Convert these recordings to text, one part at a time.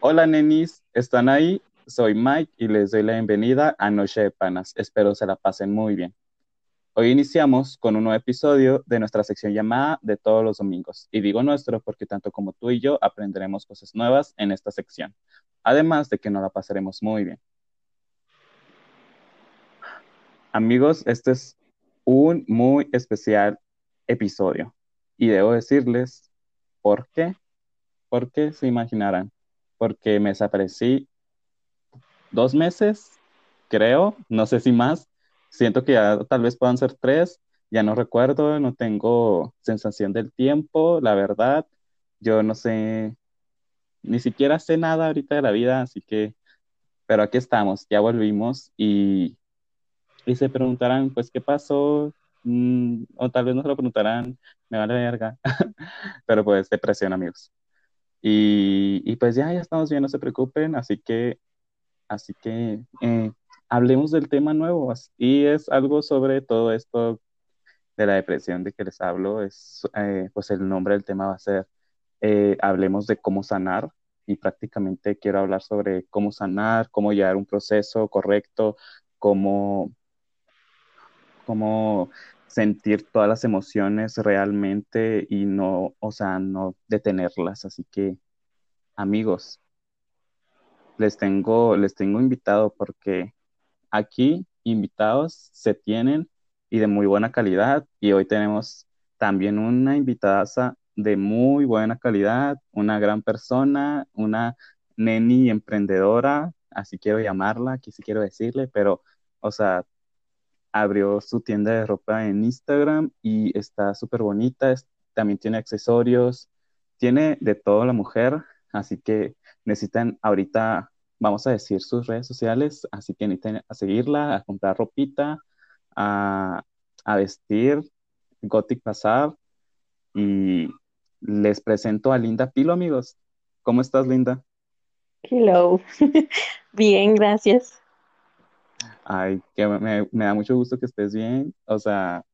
Hola nenis, ¿están ahí? Soy Mike y les doy la bienvenida a Noche de Panas. Espero se la pasen muy bien. Hoy iniciamos con un nuevo episodio de nuestra sección llamada de todos los domingos. Y digo nuestro porque tanto como tú y yo aprenderemos cosas nuevas en esta sección. Además de que nos la pasaremos muy bien. Amigos, este es un muy especial episodio. Y debo decirles por qué. ¿Por qué se imaginarán? Porque me desaparecí dos meses, creo, no sé si más. Siento que ya tal vez puedan ser tres. Ya no recuerdo, no tengo sensación del tiempo, la verdad. Yo no sé, ni siquiera sé nada ahorita de la vida, así que, pero aquí estamos, ya volvimos y, y se preguntarán, pues, ¿qué pasó? Mm, o tal vez no se lo preguntarán, me vale verga, pero pues depresión, amigos. Y, y, pues ya, ya estamos bien, no se preocupen, así que, así que eh, hablemos del tema nuevo. Y es algo sobre todo esto de la depresión de que les hablo, es, eh, pues el nombre del tema va a ser, eh, hablemos de cómo sanar. Y prácticamente quiero hablar sobre cómo sanar, cómo llevar un proceso correcto, cómo, cómo sentir todas las emociones realmente y no, o sea, no detenerlas. Así que, amigos, les tengo, les tengo invitado porque aquí invitados se tienen y de muy buena calidad y hoy tenemos también una invitada de muy buena calidad, una gran persona, una neni emprendedora, así quiero llamarla, aquí sí quiero decirle, pero, o sea, abrió su tienda de ropa en Instagram y está súper bonita, también tiene accesorios, tiene de todo la mujer, así que necesitan ahorita, vamos a decir sus redes sociales, así que necesitan a seguirla, a comprar ropita, a, a vestir, Gothic Pasar y les presento a Linda Pilo, amigos. ¿Cómo estás, Linda? Hello. Bien, gracias. Ay, que me, me, da mucho gusto que estés bien, o sea,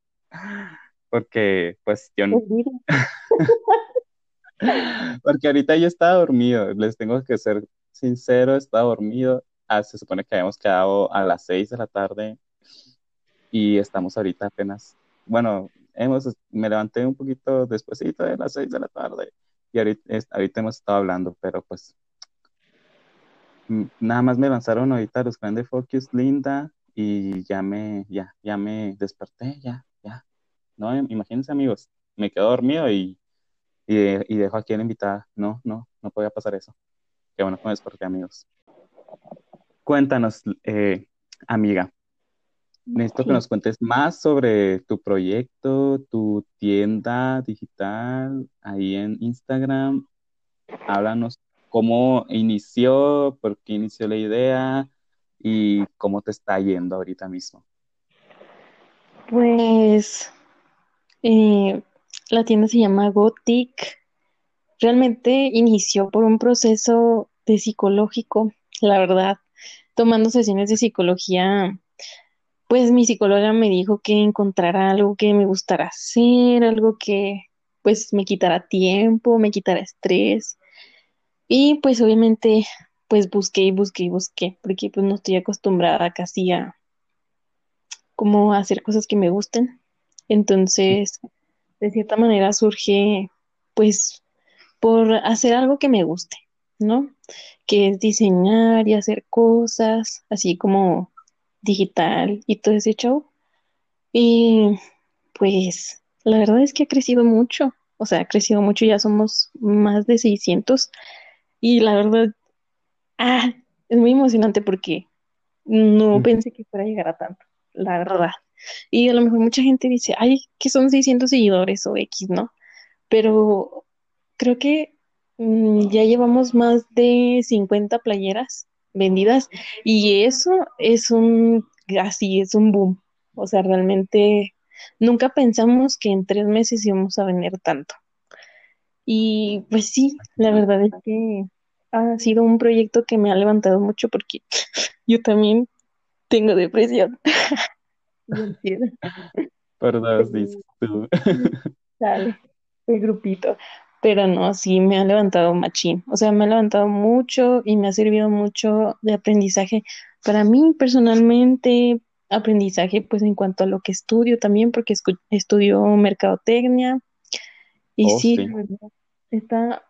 porque pues yo no... porque ahorita yo estaba dormido, les tengo que ser sincero, estaba dormido, ah, se supone que habíamos quedado a las 6 de la tarde y estamos ahorita apenas, bueno, hemos, me levanté un poquito despuesito de las 6 de la tarde y ahorita, ahorita hemos estado hablando, pero pues nada más me lanzaron ahorita los grandes Focus Linda y ya me, ya, ya me desperté, ya, ya. No, imagínense amigos, me quedo dormido y, y, dejo aquí a la invitada. No, no, no podía pasar eso. Qué bueno que me desperté amigos. Cuéntanos, eh, amiga. Necesito que nos cuentes más sobre tu proyecto, tu tienda digital ahí en Instagram. Háblanos cómo inició, por qué inició la idea y cómo te está yendo ahorita mismo. Pues eh, la tienda se llama Gothic. Realmente inició por un proceso psicológico, la verdad, tomando sesiones de psicología. Pues mi psicóloga me dijo que encontrara algo que me gustara hacer, algo que pues me quitara tiempo, me quitara estrés y pues obviamente pues busqué y busqué y busqué, porque pues no estoy acostumbrada casi a como hacer cosas que me gusten. Entonces, de cierta manera surge pues por hacer algo que me guste, ¿no? Que es diseñar y hacer cosas, así como digital y todo ese show. Y pues la verdad es que ha crecido mucho, o sea, ha crecido mucho, ya somos más de 600 y la verdad, ah, es muy emocionante porque no pensé que fuera a llegar a tanto, la verdad. Y a lo mejor mucha gente dice, ay, que son 600 seguidores o X, ¿no? Pero creo que mm, ya llevamos más de 50 playeras vendidas y eso es un, así, es un boom. O sea, realmente nunca pensamos que en tres meses íbamos a vender tanto. Y pues sí, la verdad es que ha sido un proyecto que me ha levantado mucho porque yo también tengo depresión. Perdón, dices tú. Dale, el grupito. pero no, sí me ha levantado machín. O sea, me ha levantado mucho y me ha servido mucho de aprendizaje para mí personalmente, aprendizaje pues en cuanto a lo que estudio también, porque estudio mercadotecnia. Y Oh, sí, sí. está,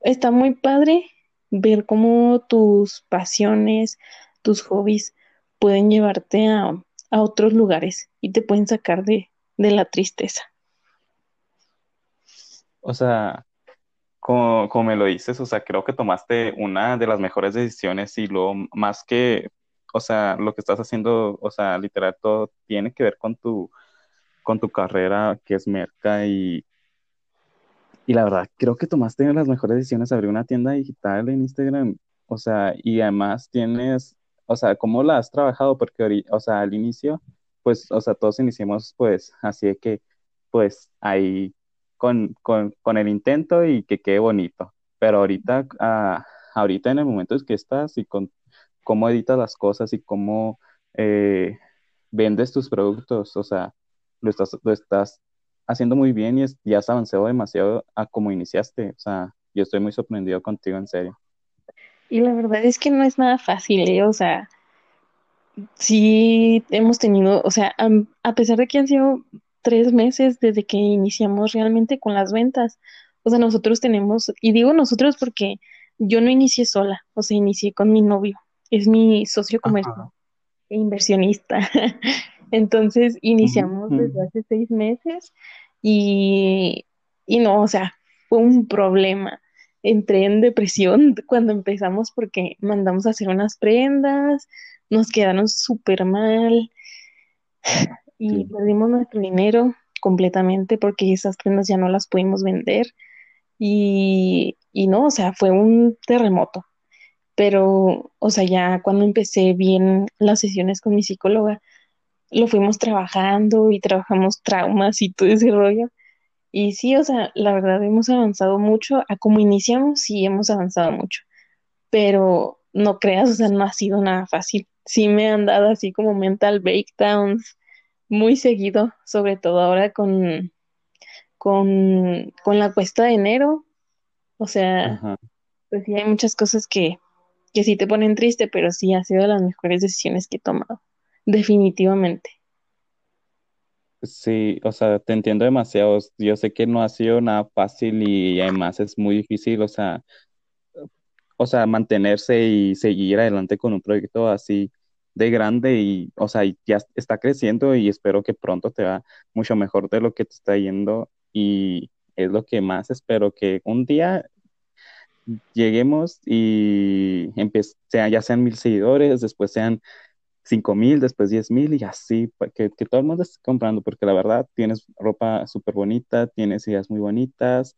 está muy padre ver cómo tus pasiones, tus hobbies pueden llevarte a, a otros lugares y te pueden sacar de, de la tristeza. O sea, como, como me lo dices, o sea, creo que tomaste una de las mejores decisiones y lo más que, o sea, lo que estás haciendo, o sea, literal, todo tiene que ver con tu, con tu carrera, que es merca y, y la verdad, creo que tomaste las mejores decisiones, abrir una tienda digital en Instagram, o sea, y además tienes, o sea, ¿cómo la has trabajado? Porque, o sea, al inicio, pues, o sea, todos iniciamos, pues, así de que, pues, ahí con, con, con el intento y que quede bonito, pero ahorita, ah, ahorita en el momento en que estás y con cómo editas las cosas y cómo eh, vendes tus productos, o sea, lo estás, lo estás haciendo muy bien y, es- y has avanzado demasiado a como iniciaste. O sea, yo estoy muy sorprendido contigo, en serio. Y la verdad es que no es nada fácil, ¿eh? O sea, sí hemos tenido, o sea, a, pesar de que han sido tres meses desde que iniciamos realmente con las ventas, o sea, nosotros tenemos, y digo nosotros porque yo no inicié sola, o sea, inicié con mi novio, es mi socio comercial e inversionista. Entonces, iniciamos desde hace seis meses y, y no, o sea, fue un problema. Entré en depresión cuando empezamos porque mandamos a hacer unas prendas, nos quedaron súper mal y Sí. perdimos nuestro dinero completamente porque esas prendas ya no las pudimos vender y, y no, o sea, fue un terremoto. Pero, o sea, ya cuando empecé bien las sesiones con mi psicóloga, lo fuimos trabajando y trabajamos traumas y todo ese rollo. Y sí, o sea, la verdad hemos avanzado mucho. A como iniciamos, sí hemos avanzado mucho. Pero no creas, o sea, no ha sido nada fácil. Sí me han dado así como mental breakdowns muy seguido, sobre todo ahora con, con, con la cuesta de enero. O sea, Ajá. pues sí hay muchas cosas que, que sí te ponen triste, pero sí ha sido de las mejores decisiones que he tomado. Definitivamente. Sí, o sea, te entiendo demasiado. Yo sé que no ha sido nada fácil y además es muy difícil, o sea, o sea, mantenerse y seguir adelante con un proyecto así de grande y, o sea, ya está creciendo y espero que pronto te va mucho mejor de lo que te está yendo y es lo que más espero, que un día lleguemos y ya sean mil seguidores, después sean cinco mil, después diez mil y así, pa- que, que todo el mundo esté comprando, porque la verdad tienes ropa súper bonita, tienes ideas muy bonitas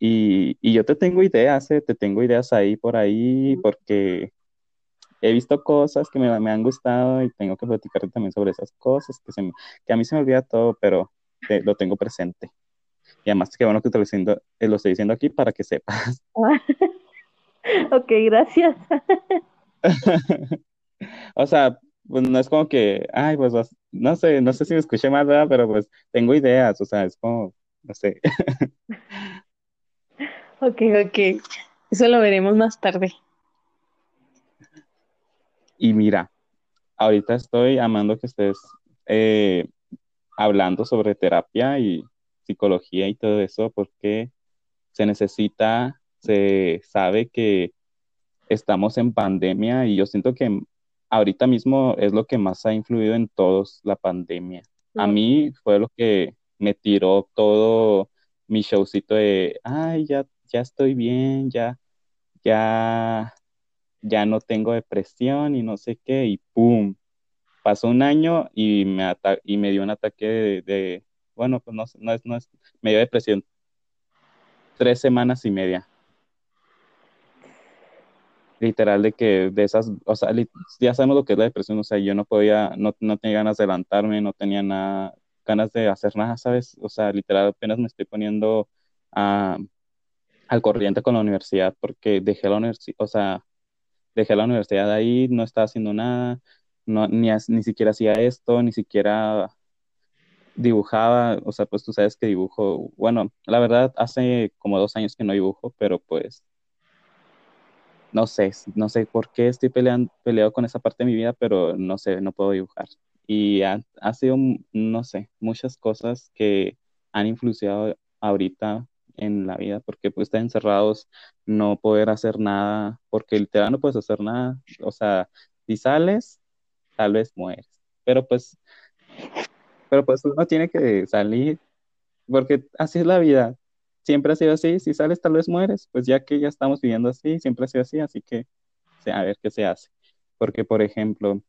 y, y yo te tengo ideas, eh, te tengo ideas ahí por ahí, porque he visto cosas que me, me han gustado y tengo que platicarte también sobre esas cosas, que, se me- que a mí se me olvida todo, pero te- lo tengo presente. Y además, qué bueno que te lo, diciendo, eh, lo estoy diciendo aquí para que sepas. Ok, gracias. O sea, pues no es como que, ay, pues no sé, no sé si me escuché mal, ¿verdad? Pero pues tengo ideas, o sea, es como, no sé. Ok, ok. Eso lo veremos más tarde. Y mira, ahorita estoy amando que estés eh, hablando sobre terapia y psicología y todo eso, porque se necesita, se sabe que estamos en pandemia y yo siento que ahorita mismo es lo que más ha influido en todos la pandemia. A mí fue lo que me tiró todo mi showcito de, ay, ya, ya estoy bien, ya, ya, ya no tengo depresión y no sé qué, y ¡pum! Pasó un año y me, ata- y me dio un ataque de, de- bueno, pues no, no es, no es, me dio depresión tres semanas y media. Literal de que de esas, o sea, ya sabemos lo que es la depresión, o sea, yo no podía, no, no tenía ganas de levantarme, no tenía nada, ganas de hacer nada, ¿sabes? O sea, literal apenas me estoy poniendo al corriente con la universidad porque dejé la universidad, o sea, dejé la universidad ahí, no estaba haciendo nada, no, ni, ni siquiera hacía esto, ni siquiera dibujaba, o sea, pues tú sabes que dibujo, bueno, la verdad hace como dos años que no dibujo, pero pues no sé, no sé por qué estoy peleando, peleado con esa parte de mi vida, pero no sé, no puedo dibujar. Y ha, sido, no sé, muchas cosas que han influenciado ahorita en la vida, porque pues estar encerrados, no poder hacer nada, porque literal no puedes hacer nada, o sea, si sales, tal vez mueres, pero pues, pero pues uno tiene que salir, porque así es la vida, siempre ha sido así, si sales tal vez mueres, pues ya que ya estamos viviendo así, siempre ha sido así, así que a ver qué se hace, porque por ejemplo,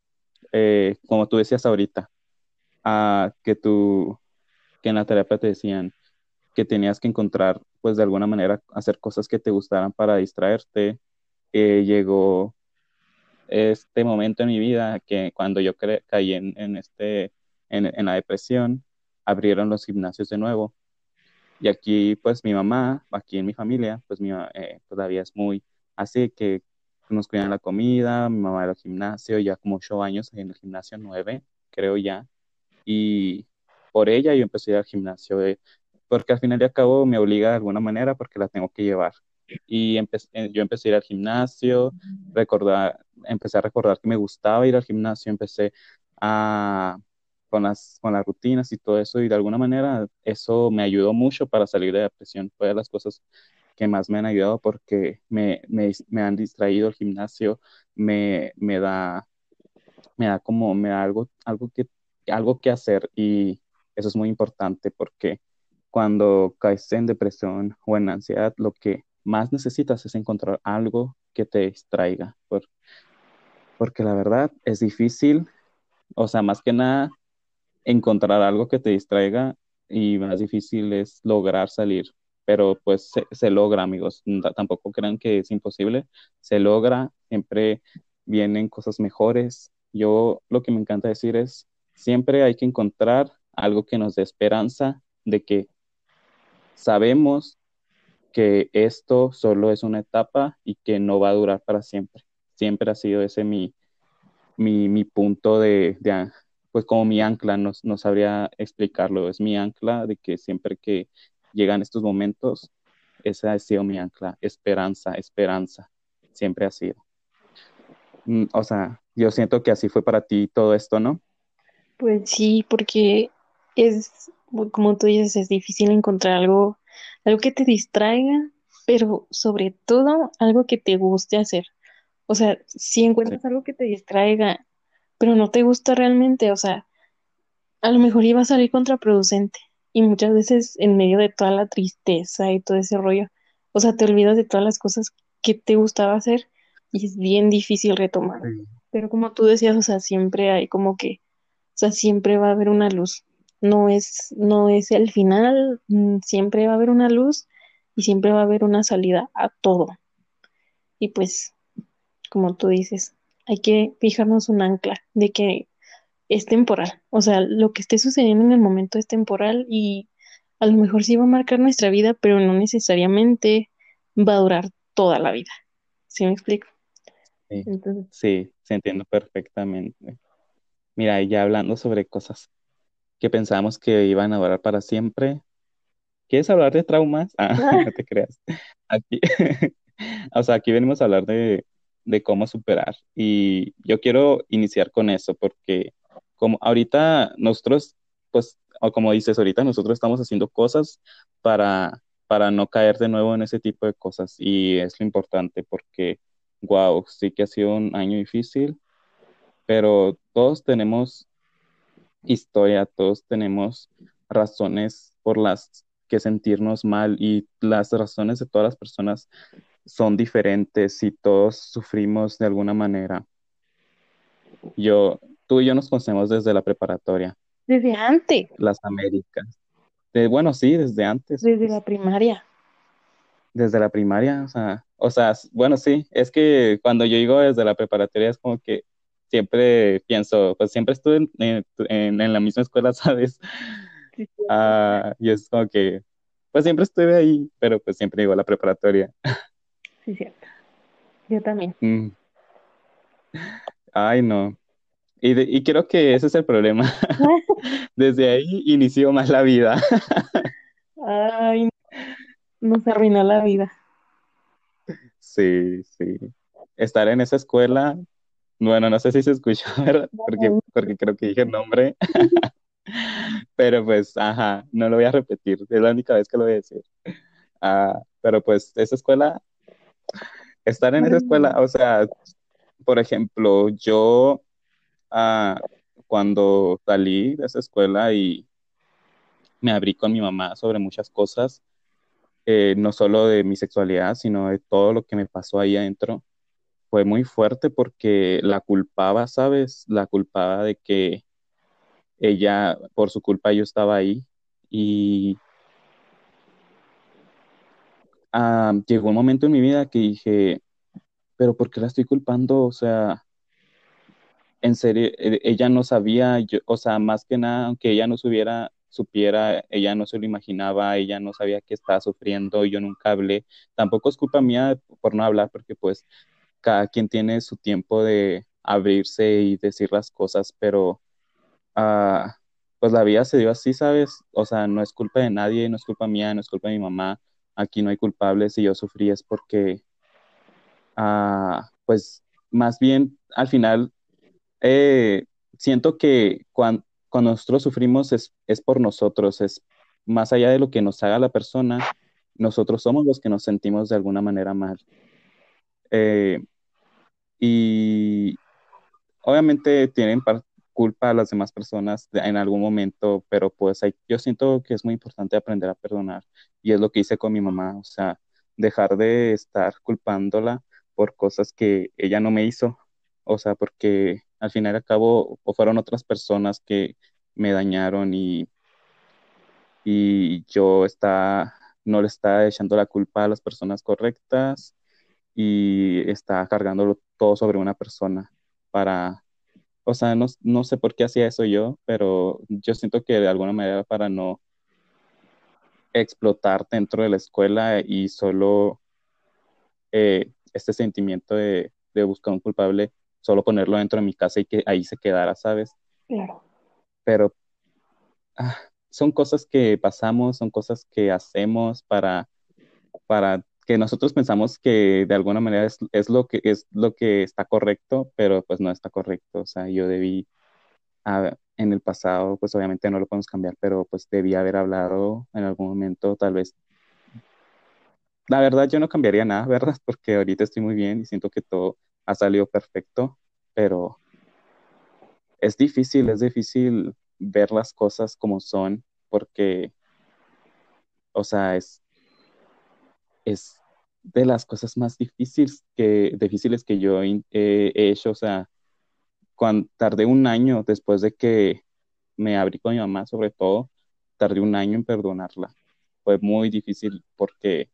eh, como tú decías ahorita, a que tú, que en la terapia te decían, que tenías que encontrar, pues de alguna manera, hacer cosas que te gustaran para distraerte. Eh, llegó este momento en mi vida que cuando yo caí en, este, en, la depresión, abrieron los gimnasios de nuevo. Y aquí, pues mi mamá, aquí en mi familia, pues mi, eh, todavía es muy así que nos cuidan la comida, mi mamá era al gimnasio, ya como ocho años en el gimnasio, nueve, creo ya. Y por ella yo empecé a ir al gimnasio de porque al final y al cabo me obliga de alguna manera porque la tengo que llevar. Y eh, yo empecé a ir al gimnasio, recordar, empecé a recordar que me gustaba ir al gimnasio, empecé a, con, las, con las rutinas y todo eso, y de alguna manera eso me ayudó mucho para salir de la depresión. Fue de las cosas que más me han ayudado porque me, me, me han distraído el gimnasio, me, me, da, me da como, me da algo, algo, que, algo que hacer y eso es muy importante porque cuando caes en depresión o en ansiedad, lo que más necesitas es encontrar algo que te distraiga, porque la verdad es difícil, o sea, más que nada, encontrar algo que te distraiga y más difícil es lograr salir, pero pues se, logra, amigos, tampoco crean que es imposible, se logra, siempre vienen cosas mejores. Yo lo que me encanta decir es, siempre hay que encontrar algo que nos dé esperanza de que sabemos que esto solo es una etapa y que no va a durar para siempre. Siempre ha sido ese mi, mi, punto de, pues como mi ancla, no, no sabría explicarlo, es mi ancla de que siempre que llegan estos momentos, esa ha sido mi ancla, esperanza, esperanza, siempre ha sido. Mm, o sea, yo siento que así fue para ti todo esto, ¿no? Pues sí, porque es como tú dices, es difícil encontrar algo, algo que te distraiga, pero sobre todo algo que te guste hacer. O sea, si encuentras algo que te distraiga, pero no te gusta realmente, o sea, a lo mejor iba a salir contraproducente. Y muchas veces en medio de toda la tristeza y todo ese rollo, o sea, te olvidas de todas las cosas que te gustaba hacer y es bien difícil retomar. Pero como tú decías, o sea, siempre hay como que, o sea, siempre va a haber una luz no es, no es el final, mm, siempre va a haber una luz y siempre va a haber una salida a todo. Y pues, como tú dices, hay que fijarnos un ancla de que es temporal, o sea, lo que esté sucediendo en el momento es temporal y a lo mejor sí va a marcar nuestra vida, pero no necesariamente va a durar toda la vida. ¿Sí me explico? Sí, sí, se entiendo perfectamente. Mira, ya hablando sobre cosas que pensábamos que iban a durar para siempre. ¿Quieres hablar de traumas? Ah, no te creas. Aquí, o sea, aquí venimos a hablar de, de cómo superar. Y yo quiero iniciar con eso, porque como ahorita nosotros, pues, o como dices, ahorita nosotros estamos haciendo cosas para, para no caer de nuevo en ese tipo de cosas. Y es lo importante, porque, wow, sí que ha sido un año difícil, pero todos tenemos historia, todos tenemos razones por las que sentirnos mal y las razones de todas las personas son diferentes y todos sufrimos de alguna manera. Yo, tú y yo nos conocemos desde la preparatoria. Desde antes. Las Américas. De, bueno, sí, desde antes. Desde la primaria. Desde la primaria, o sea, o sea, bueno, sí, es que cuando yo digo desde la preparatoria es como que siempre pienso, pues siempre estuve en, la misma escuela, ¿sabes? Ah, y es como que, pues siempre estuve ahí, pero pues siempre digo la preparatoria. Sí, cierto. Yo también. Mm. Ay, no. Y, y creo que ese es el problema. Desde ahí inició más la vida. Ay, nos arruinó la vida. Sí, sí. Estar en esa escuela, bueno, no sé si se escuchó, ¿verdad? Porque, porque creo que dije el nombre. Pero pues, ajá, no lo voy a repetir. Es la única vez que lo voy a decir. Ah, pero pues esa escuela, estar en esa escuela, o sea, por ejemplo, yo ah, cuando salí de esa escuela y me abrí con mi mamá sobre muchas cosas, eh, no solo de mi sexualidad, sino de todo lo que me pasó ahí adentro, fue muy fuerte porque la culpaba, ¿sabes? La culpaba de que ella, por su culpa yo estaba ahí y ah, llegó un momento en mi vida que dije, pero ¿por qué la estoy culpando? O sea, en serio, e, ella no sabía, yo, o sea, más que nada, aunque ella no supiera, supiera, ella no se lo imaginaba, ella no sabía que estaba sufriendo, yo nunca hablé. Tampoco es culpa mía por no hablar, porque pues cada quien tiene su tiempo de abrirse y decir las cosas, pero uh, pues la vida se dio así, ¿sabes? O sea, no es culpa de nadie, no es culpa mía, no es culpa de mi mamá, aquí no hay culpables, si yo sufrí es porque, uh, pues más bien al final eh, siento que cuando, nosotros sufrimos es, es por nosotros, es más allá de lo que nos haga la persona, nosotros somos los que nos sentimos de alguna manera mal. Eh, y obviamente tienen culpa a las demás personas en algún momento, pero pues hay, yo siento que es muy importante aprender a perdonar y es lo que hice con mi mamá, o sea, dejar de estar culpándola por cosas que ella no me hizo, o sea, porque al final y al cabo fueron otras personas que me dañaron y, y yo está, no le estaba echando la culpa a las personas correctas y está cargándolo todo sobre una persona para, o sea, no, no sé por qué hacía eso yo, pero yo siento que de alguna manera para no explotar dentro de la escuela y solo eh, este sentimiento de, de buscar un culpable solo ponerlo dentro de mi casa y que ahí se quedara, ¿sabes? Claro. Pero ah, son cosas que pasamos, son cosas que hacemos para, para que nosotros pensamos que de alguna manera es, es, lo que, es lo que está correcto, pero pues no está correcto. O sea, yo debí, ah, en el pasado, pues obviamente no lo podemos cambiar, pero pues debí haber hablado en algún momento, tal vez. La verdad, yo no cambiaría nada, ¿verdad? Porque ahorita estoy muy bien y siento que todo ha salido perfecto, pero es difícil, es difícil ver las cosas como son, porque, o sea, es, es de las cosas más difíciles que, difíciles que yo he, hecho, o sea, cuando tardé un año después de que me abrí con mi mamá, sobre todo, tardé un año en perdonarla. Fue muy difícil porque,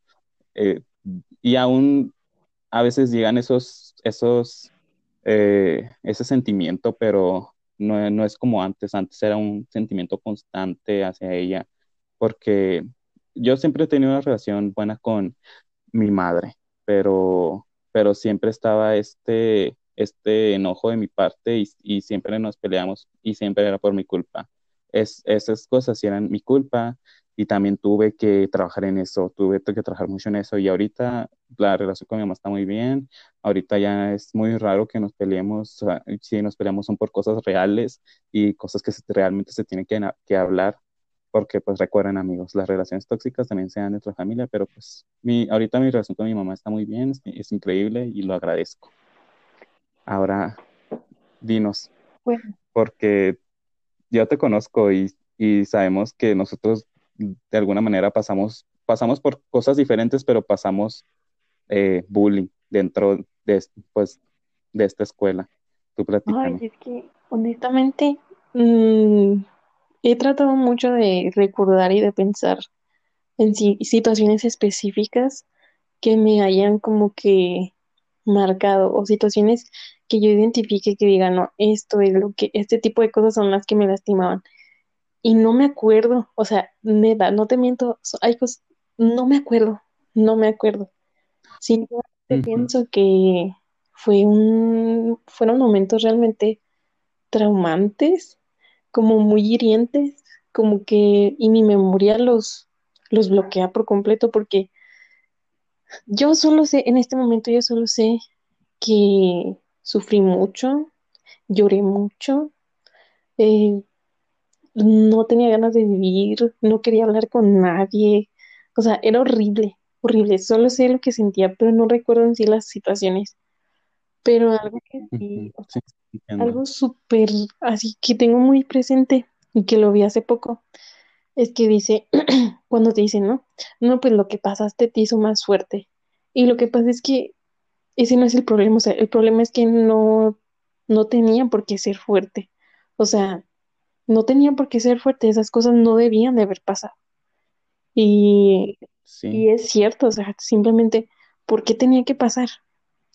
eh, y aún a veces llegan esos, esos, eh, ese sentimiento, pero no, no, es como antes. Antes era un sentimiento constante hacia ella, porque yo siempre he tenido una relación buena con mi madre, pero, pero siempre estaba este, este enojo de mi parte y, siempre nos peleamos y siempre era por mi culpa. Es, esas cosas eran mi culpa y también tuve que trabajar en eso, tuve que trabajar mucho en eso y ahorita la relación con mi mamá está muy bien, ahorita ya es muy raro que nos peleemos, si nos peleamos son por cosas reales y cosas que realmente se tienen que, hablar, porque pues recuerden amigos, las relaciones tóxicas también se dan dentro de la familia, pero pues mi, ahorita mi relación con mi mamá está muy bien, es, es increíble y lo agradezco. Ahora, dinos, bueno. porque yo te conozco y, y sabemos que nosotros de alguna manera pasamos, pasamos por cosas diferentes, pero pasamos eh, bullying dentro de, pues, de esta escuela. Tú Ay, es que honestamente mmm, he tratado mucho de recordar y de pensar en si, situaciones específicas que me hayan como que marcado o situaciones que yo identifique que diga, no, esto es lo que, este tipo de cosas son las que me lastimaban y no me acuerdo, o sea, neta, no te miento, hay cosas, no me acuerdo, no me acuerdo. Simplemente uh -huh. pienso que fue un, fueron momentos realmente traumantes, como muy hirientes, como que, y mi memoria los, los bloquea por completo porque yo solo sé, en este momento yo solo sé que sufrí mucho, lloré mucho, eh, no tenía ganas de vivir, no quería hablar con nadie, o sea, era horrible, horrible, solo sé lo que sentía, pero no recuerdo en sí las situaciones. Pero algo que sí, o sea, Sí, entiendo. algo súper así que tengo muy presente y que lo vi hace poco, es que dice, cuando te dicen, ¿no? No, pues lo que pasaste te hizo más fuerte. Y lo que pasa es que ese no es el problema, o sea, el problema es que no, no tenía por qué ser fuerte. O sea, no tenía por qué ser fuerte, esas cosas no debían de haber pasado. Y, Sí, y es cierto, o sea, simplemente, ¿por qué tenía que pasar?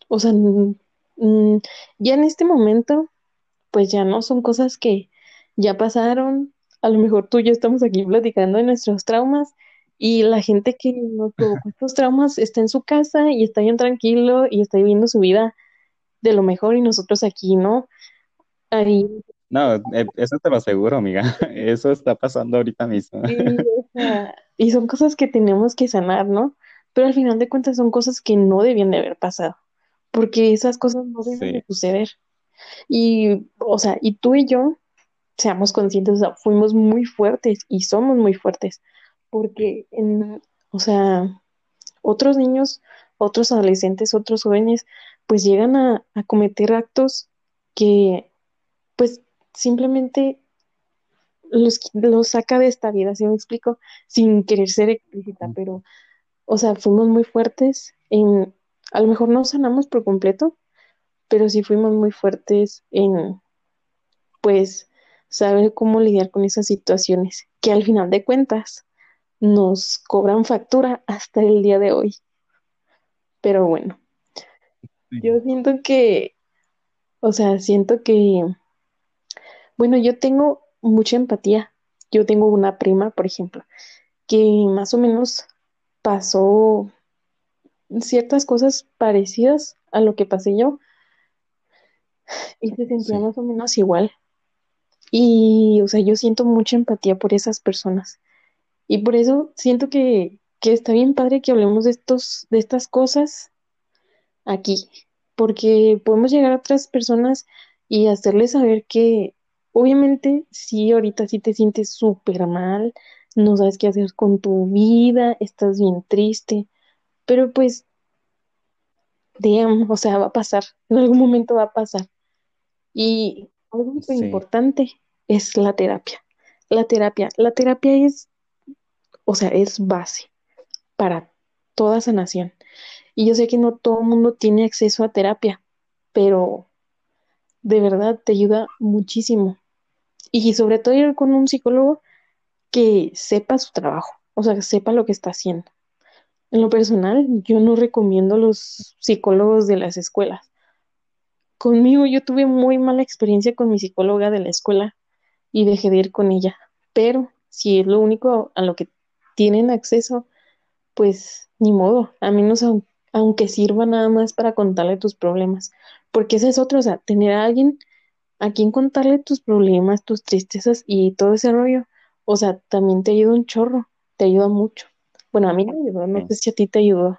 O sea, mm, ya en este momento, pues ya no son cosas que ya pasaron. A lo mejor tú y yo estamos aquí platicando de nuestros traumas y la gente que nos provocó estos traumas está en su casa y está bien tranquilo y está viviendo su vida de lo mejor y nosotros aquí, ¿no? Ahí, no, eh, eso te lo aseguro, amiga. Eso está pasando ahorita mismo. sí, y son cosas que tenemos que sanar, ¿no? Pero al final de cuentas son cosas que no debían de haber pasado, porque esas cosas no deben de suceder. Y, o sea, y tú y yo, seamos conscientes, o sea, fuimos muy fuertes y somos muy fuertes, porque, en, o sea, otros niños, otros adolescentes, otros jóvenes, pues llegan a, a cometer actos que, pues, simplemente los, los saca de esta vida, ¿sí me explico? Sin querer ser explícita, pero, o sea, fuimos muy fuertes en, a lo mejor no sanamos por completo, pero sí fuimos muy fuertes en pues saber cómo lidiar con esas situaciones que al final de cuentas nos cobran factura hasta el día de hoy. Pero bueno, yo siento que, o sea, siento que, bueno, yo tengo mucha empatía. Yo tengo una prima, por ejemplo, que más o menos pasó ciertas cosas parecidas a lo que pasé yo y se sentía sí, más o menos igual. Y, o sea, yo siento mucha empatía por esas personas. Y por eso siento que, que está bien padre que hablemos de estos, de estas cosas aquí, porque podemos llegar a otras personas y hacerles saber que obviamente sí, ahorita sí te sientes súper mal, no sabes qué hacer con tu vida, estás bien triste, pero pues, damn, o sea, va a pasar, en algún momento va a pasar. Y algo sí, importante es la terapia. La terapia, la terapia es, o sea, es base para toda sanación. Y yo sé que no todo el mundo tiene acceso a terapia, pero de verdad te ayuda muchísimo. Y sobre todo ir con un psicólogo que sepa su trabajo, o sea, que sepa lo que está haciendo. En lo personal, yo no recomiendo los psicólogos de las escuelas. Conmigo yo tuve muy mala experiencia con mi psicóloga de la escuela y dejé de ir con ella. Pero si es lo único a lo que tienen acceso, pues ni modo, a menos aun- aunque sirva nada más para contarle tus problemas, porque ese es otro, o sea, tener a alguien a quien contarle tus problemas, tus tristezas y todo ese rollo, o sea, también te ayuda un chorro, te ayuda mucho. Bueno, a mí me ayudó, no sé si a ti te ayudó.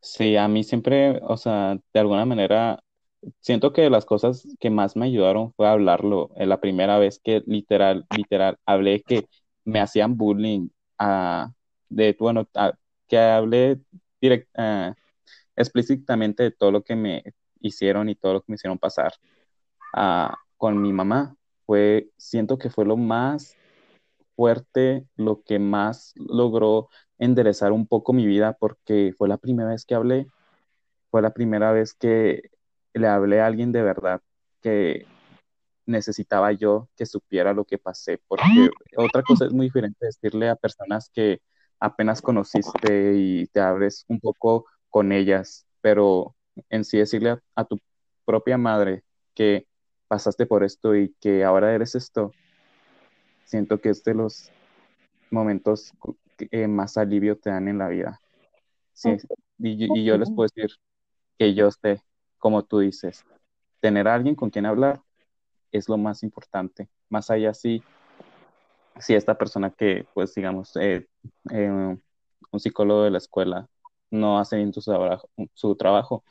Sí, a mí siempre, o sea, de alguna manera, siento que las cosas que más me ayudaron fue hablarlo. Eh, La primera vez que literal, literal, hablé que me hacían bullying, ah, de, bueno, que hablé direct, ah, explícitamente de todo lo que me hicieron y todo lo que me hicieron pasar ah, con mi mamá. Fue, siento que fue lo más fuerte, lo que más logró enderezar un poco mi vida, porque fue la primera vez que hablé fue la primera vez que le hablé a alguien de verdad que necesitaba yo que supiera lo que pasé, porque otra cosa es muy diferente decirle a personas que apenas conociste y te abres un poco con ellas, pero en sí decirle a, a tu propia madre que pasaste por esto y que ahora eres esto, siento que es de los momentos que más alivio te dan en la vida. Sí, y, y yo les puedo decir que yo sé, como tú dices, tener a alguien con quien hablar es lo más importante. Más allá si, si esta persona que, pues digamos, eh, eh, un psicólogo de la escuela no hace bien su trabajo, su trabajo,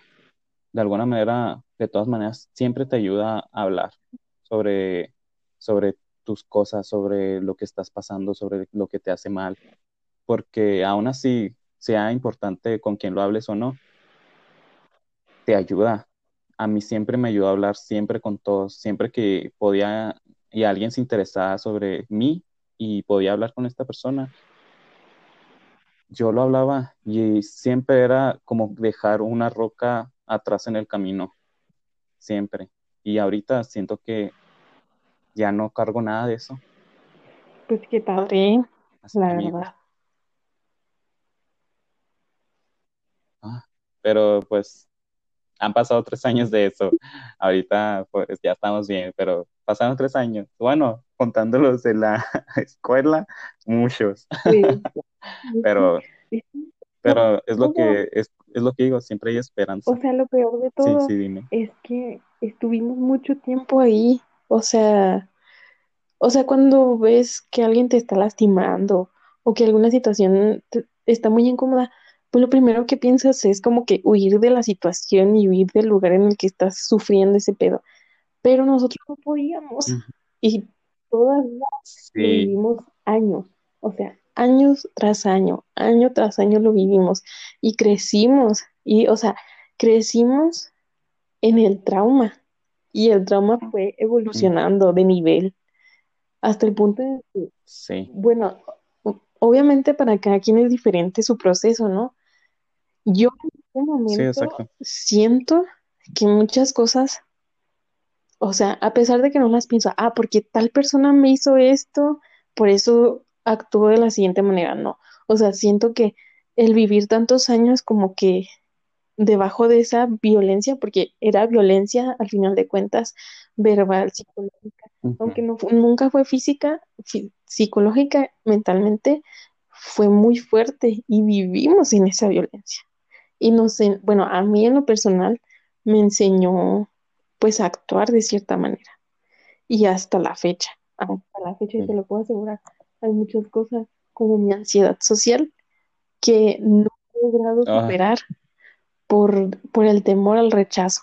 de alguna manera, de todas maneras, siempre te ayuda a hablar sobre, sobre tus cosas, sobre lo que estás pasando, sobre lo que te hace mal, porque aún así, sea importante con quien lo hables o no, te ayuda. A mí siempre me ayudó a hablar siempre con todos, siempre que podía y alguien se interesaba sobre mí y podía hablar con esta persona, yo lo hablaba y siempre era como dejar una roca atrás en el camino, siempre. Y ahorita siento que ya no cargo nada de eso. Pues qué padre, la verdad. Ah, pero pues han pasado tres años de eso. Ahorita pues ya estamos bien, pero pasaron tres años. Bueno, contándolos de la escuela, muchos. pero, pero es lo que es, es, lo que digo, siempre hay esperanza. O sea, lo peor de todo es que estuvimos mucho tiempo ahí. O sea, o sea, cuando ves que alguien te está lastimando o que alguna situación está muy incómoda, pues lo primero que piensas es como que huir de la situación y huir del lugar en el que estás sufriendo ese pedo. Pero nosotros no podíamos. Y todavía vivimos años, o sea, años tras año, año tras año lo vivimos y crecimos. Y, o sea, crecimos en el trauma y el trauma fue evolucionando de nivel hasta el punto de que, sí. bueno, obviamente para cada quien es diferente su proceso, ¿no? Yo en este momento siento que muchas cosas, o sea, a pesar de que no las pienso, ah, porque tal persona me hizo esto, por eso actúo de la siguiente manera, no. O sea, siento que el vivir tantos años como que debajo de esa violencia, porque era violencia al final de cuentas, verbal, psicológica, aunque no, nunca fue física, psicológica, mentalmente, fue muy fuerte y vivimos en esa violencia. Y no sé, bueno, a mí en lo personal me enseñó pues a actuar de cierta manera. Y hasta la fecha, hasta la fecha, y te lo puedo asegurar, hay muchas cosas como mi ansiedad social que no he logrado superar por, por el temor al rechazo.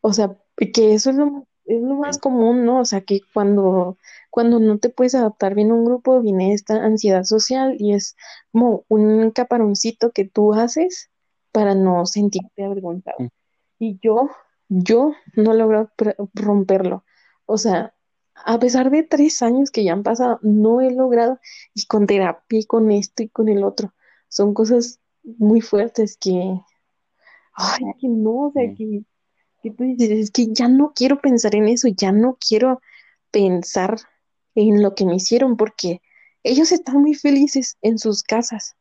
O sea, que eso es lo, es lo más común, ¿no? O sea, que cuando, cuando no te puedes adaptar bien a un grupo, viene esta ansiedad social y es como un caparoncito que tú haces para no sentirte avergonzado. Y yo, yo no logro romperlo. O sea, a pesar de tres años que ya han pasado, no he logrado, y con terapia y con esto y con el otro, son cosas muy fuertes que, ay, que no, o sea, que, que tú dices, es que ya no quiero pensar en eso, ya no quiero pensar en lo que me hicieron, porque ellos están muy felices en sus casas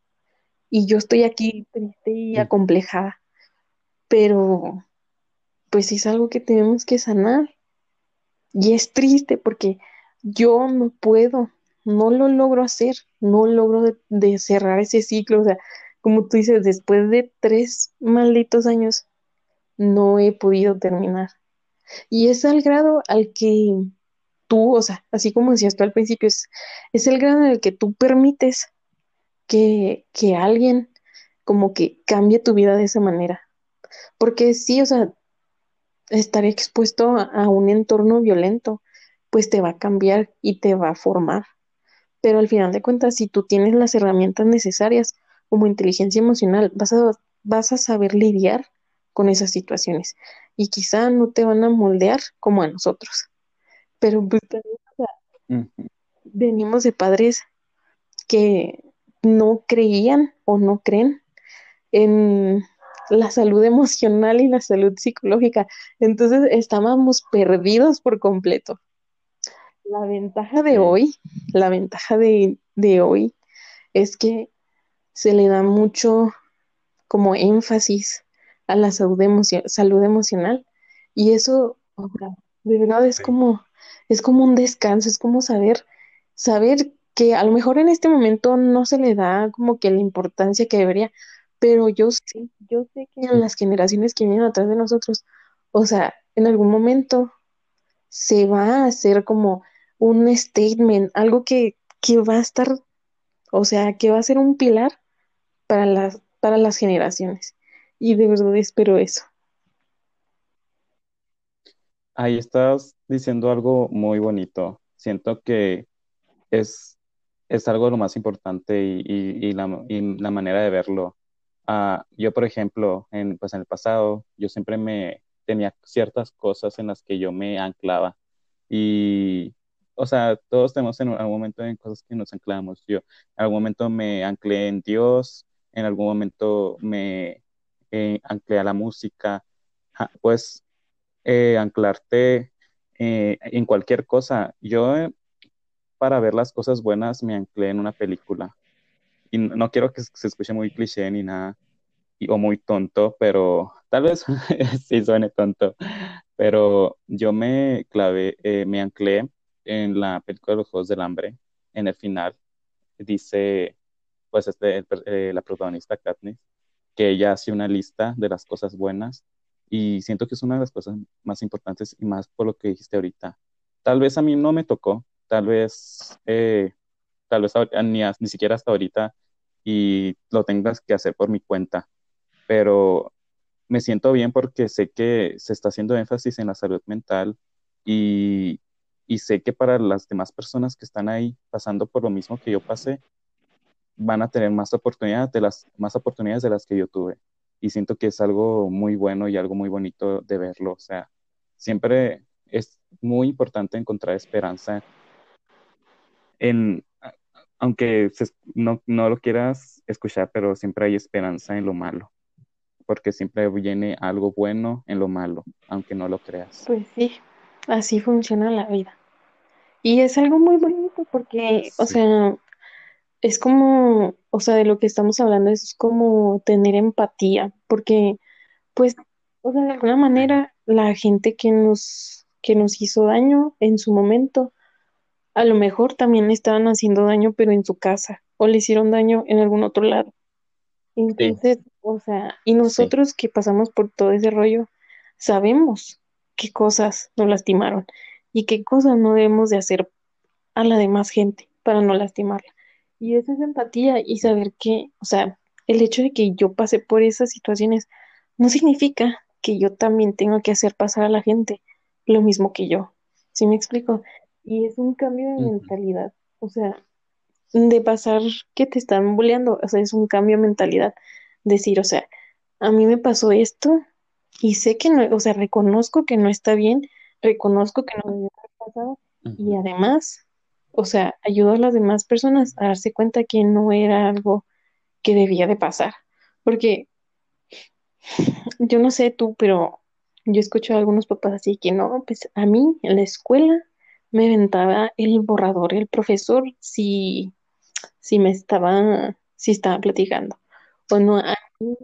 y yo estoy aquí triste y acomplejada, pero pues es algo que tenemos que sanar y es triste porque yo no puedo, no lo logro hacer, no logro de cerrar ese ciclo, o sea, como tú dices, después de tres malditos años, no he podido terminar. Y es al grado al que tú, o sea, así como decías tú al principio, es, es el grado en el que tú permites que, que alguien como que cambie tu vida de esa manera. Porque sí, o sea, estar expuesto a un entorno violento, pues te va a cambiar y te va a formar. Pero al final de cuentas, si tú tienes las herramientas necesarias, como inteligencia emocional, vas a, vas a saber lidiar con esas situaciones y quizá no te van a moldear como a nosotros. Pero pues, venimos de padres que no creían o no creen en la salud emocional y la salud psicológica. Entonces estábamos perdidos por completo. La ventaja de hoy, la ventaja de, de hoy es que se le da mucho como énfasis a la salud, salud emocional. Y eso de verdad es como es como un descanso, es como saber saber que a lo mejor en este momento no se le da como que la importancia que debería, pero yo sé, yo sé que en las generaciones que vienen atrás de nosotros, o sea, en algún momento se va a hacer como un statement, algo que, que va a estar, o sea, que va a ser un pilar para las, para las generaciones. Y de verdad espero eso. Ahí estás diciendo algo muy bonito. Siento que es, es algo de lo más importante y, y, y, la, y la, manera de verlo. Uh, yo, por ejemplo, en, pues en el pasado, yo siempre me tenía ciertas cosas en las que yo me anclaba. Y, o sea, todos tenemos en algún momento en cosas que nos anclamos. Yo en algún momento me anclé en Dios, en algún momento me eh, anclé a la música. Pues eh, anclarte eh, en cualquier cosa. Yo, eh, para ver las cosas buenas, me anclé en una película. Y no quiero que se escuche muy cliché ni nada, y, o muy tonto, pero tal vez sí suene tonto. Pero yo me clavé, me anclé en la película de los Juegos del Hambre, en el final. Dice, pues, este, el, la protagonista Katniss, que ella hace una lista de las cosas buenas y siento que es una de las cosas más importantes y más por lo que dijiste ahorita. Tal vez a mí no me tocó, tal vez, eh, tal vez ni, ni siquiera hasta ahorita y lo tengas que hacer por mi cuenta, pero me siento bien porque sé que se está haciendo énfasis en la salud mental y, y sé que para las demás personas que están ahí pasando por lo mismo que yo pasé, van a tener más oportunidades de las, más oportunidades de las que yo tuve y siento que es algo muy bueno y algo muy bonito de verlo. O sea, siempre es muy importante encontrar esperanza en, aunque no, no lo quieras escuchar, pero siempre hay esperanza en lo malo, porque siempre viene algo bueno en lo malo, aunque no lo creas. Pues sí, así funciona la vida. Y es algo muy bonito porque, sí. o sea, es como, o sea, de lo que estamos hablando es como tener empatía, porque, pues, o sea, de alguna manera, la gente que nos, que nos hizo daño en su momento, a lo mejor también le estaban haciendo daño, pero en su casa, o le hicieron daño en algún otro lado. Entonces, sí. o sea, y nosotros sí. que pasamos por todo ese rollo, sabemos qué cosas nos lastimaron y qué cosas no debemos de hacer a la demás gente para no lastimarla. Y eso es empatía y saber que, o sea, el hecho de que yo pasé por esas situaciones no significa que yo también tengo que hacer pasar a la gente lo mismo que yo. ¿Sí me explico? Y es un cambio de uh -huh. mentalidad. O sea, de pasar que te están bulleando, o sea, es un cambio de mentalidad. Decir, o sea, a mí me pasó esto y sé que no, o sea, reconozco que no está bien, reconozco que no me ha pasado uh -huh. y además o sea, ayudó a las demás personas a darse cuenta que no era algo que debía de pasar. Porque yo no sé tú, pero yo escucho a algunos papás así que no, pues a mí en la escuela me aventaba el borrador, el profesor, si, si me estaba, si estaba platicando. O no, a mí,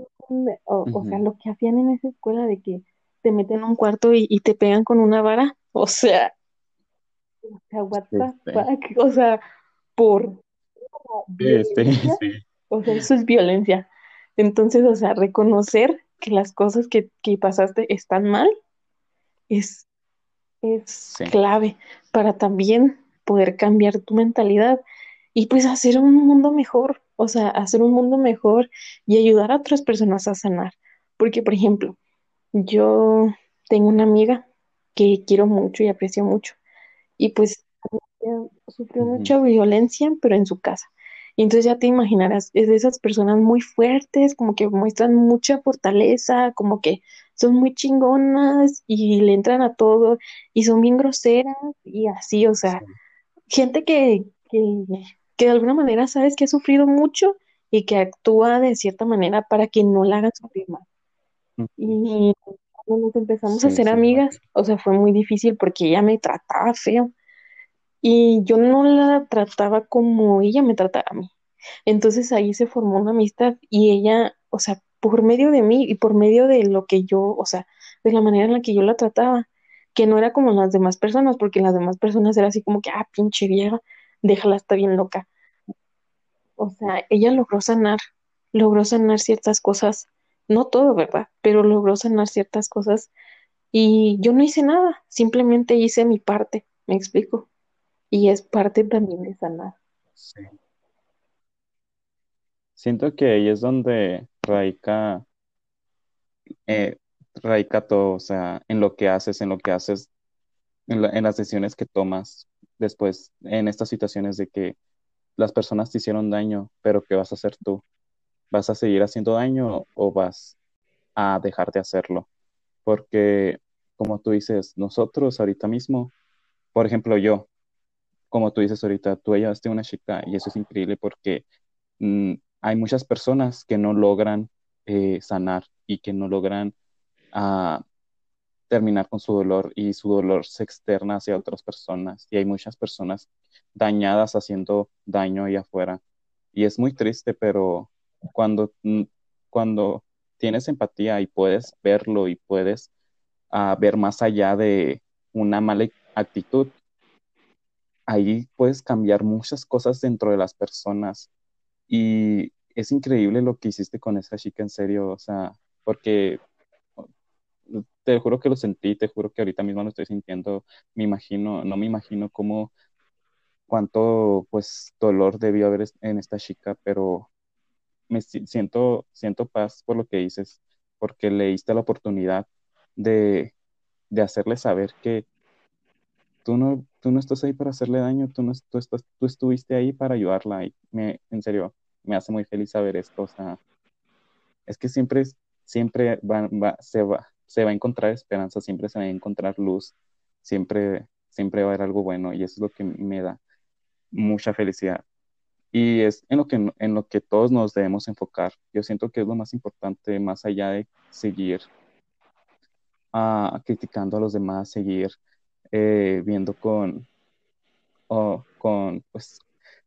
o, uh -huh. o sea, lo que hacían en esa escuela de que te meten en un cuarto y, y te pegan con una vara, o sea, o sea, what the este. fuck, o sea, por este, sí. o sea, eso es violencia. Entonces, o sea, reconocer que las cosas que, que pasaste están mal es, es sí. clave para también poder cambiar tu mentalidad y pues hacer un mundo mejor, o sea, hacer un mundo mejor y ayudar a otras personas a sanar. Porque, por ejemplo, yo tengo una amiga que quiero mucho y aprecio mucho y pues sufrió mucha violencia, pero en su casa. Y entonces ya te imaginarás, es de esas personas muy fuertes, como que muestran mucha fortaleza, como que son muy chingonas y le entran a todo y son bien groseras y así, o sea, sí. gente que, que, que de alguna manera sabes que ha sufrido mucho y que actúa de cierta manera para que no la hagan sufrir más. Y cuando nos empezamos sí, a ser sí, amigas, o sea, fue muy difícil porque ella me trataba feo y yo no la trataba como ella me trataba a mí. Entonces ahí se formó una amistad y ella, o sea, por medio de mí y por medio de lo que yo, o sea, de la manera en la que yo la trataba, que no era como las demás personas, porque las demás personas era así como que, ah, pinche vieja, déjala, está bien loca. O sea, ella logró sanar, logró sanar ciertas cosas no todo, ¿verdad? Pero logró sanar ciertas cosas Y yo no hice nada, simplemente hice mi parte, me explico. Y es parte también de sanar. Sí. Siento que ahí es donde radica, eh, radica todo, o sea, en lo que haces, en lo que haces, en, la- en las decisiones que tomas después, en estas situaciones de que las personas te hicieron daño, pero ¿qué vas a hacer tú? ¿Vas a seguir haciendo daño o vas a dejar de hacerlo? Porque, como tú dices, nosotros ahorita mismo, por ejemplo, yo, como tú dices ahorita, tú llevaste una chica y eso es increíble porque mm, hay muchas personas que no logran eh, sanar y que no logran ah, terminar con su dolor y su dolor se externa hacia otras personas y hay muchas personas dañadas haciendo daño ahí afuera y es muy triste, pero cuando, mm, cuando tienes empatía y puedes verlo y puedes ah, ver más allá de una mala actitud, ahí puedes cambiar muchas cosas dentro de las personas. Y es increíble lo que hiciste con esa chica, en serio, o sea, porque te juro que lo sentí, te juro que ahorita mismo lo estoy sintiendo, me imagino, no me imagino cómo, cuánto, pues, dolor debió haber en esta chica, pero me si- siento, siento paz por lo que dices, porque le diste la oportunidad de, de hacerle saber que tú no, tú no estás ahí para hacerle daño, tú no tú estás, tú estuviste ahí para ayudarla y me, en serio, me hace muy feliz saber esto, o sea, es que siempre, siempre va, va- se va, se va a encontrar esperanza, siempre se va a encontrar luz, siempre, siempre va a haber algo bueno y eso es lo que me da mucha felicidad. Y es en lo que, en lo que todos nos debemos enfocar. Yo siento que es lo más importante, más allá de seguir ah, criticando a los demás, seguir eh, viendo con, o con, pues,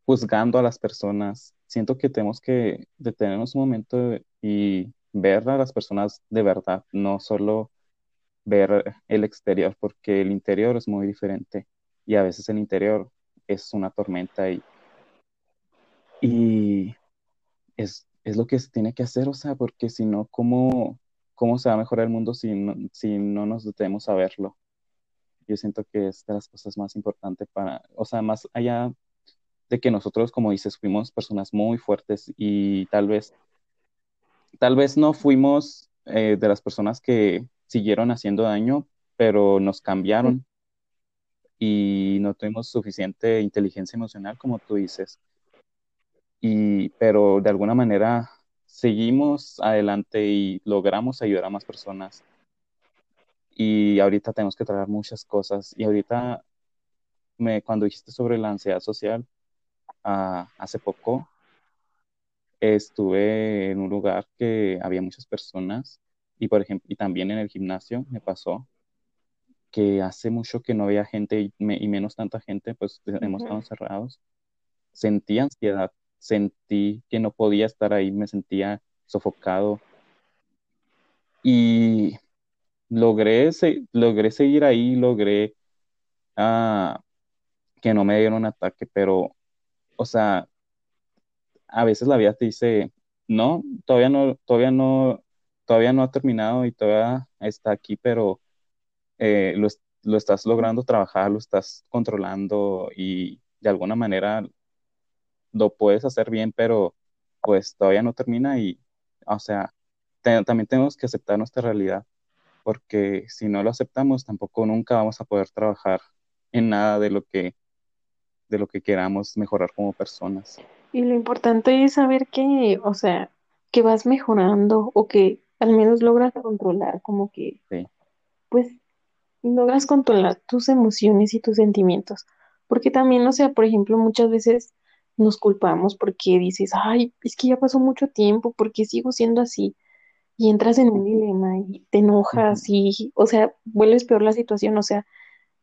juzgando a las personas. Siento que tenemos que detenernos un momento y ver a las personas de verdad, no solo ver el exterior, porque el interior es muy diferente y a veces el interior es una tormenta y, y es, es lo que se tiene que hacer, o sea, porque si no, ¿cómo, cómo se va a mejorar el mundo si no, si no nos detenemos a verlo? Yo siento que es de las cosas más importantes para, o sea, más allá de que nosotros, como dices, fuimos personas muy fuertes y tal vez, tal vez no fuimos eh, de las personas que siguieron haciendo daño, pero nos cambiaron y no tuvimos suficiente inteligencia emocional, como tú dices. Y, pero de alguna manera seguimos adelante y logramos ayudar a más personas. Y ahorita tenemos que tratar muchas cosas. Y ahorita, me, cuando dijiste sobre la ansiedad social, uh, hace poco estuve en un lugar que había muchas personas y por ejemplo, y también en el gimnasio me pasó que hace mucho que no había gente y, me, y menos tanta gente, pues uh -huh. hemos estado cerrados. Sentí ansiedad, sentí que no podía estar ahí, me sentía sofocado. Y logré, se, logré seguir ahí, logré uh, que no me dieron un ataque, pero, o sea, a veces la vida te dice, no, todavía no, todavía no, todavía no ha terminado y todavía está aquí, pero eh, lo, lo, estás logrando trabajar, lo estás controlando y de alguna manera lo puedes hacer bien, pero pues todavía no termina y, o sea, te, también tenemos que aceptar nuestra realidad, porque si no lo aceptamos, tampoco nunca vamos a poder trabajar en nada de lo que, de lo que queramos mejorar como personas. Y lo importante es saber que, o sea, que vas mejorando o que al menos logras controlar, como que, sí. pues, logras controlar tus emociones y tus sentimientos. Porque también, o sea, por ejemplo, muchas veces nos culpamos porque dices, ay, es que ya pasó mucho tiempo, porque sigo siendo así? Y entras en un dilema y te enojas y, o sea, vuelves peor la situación. O sea,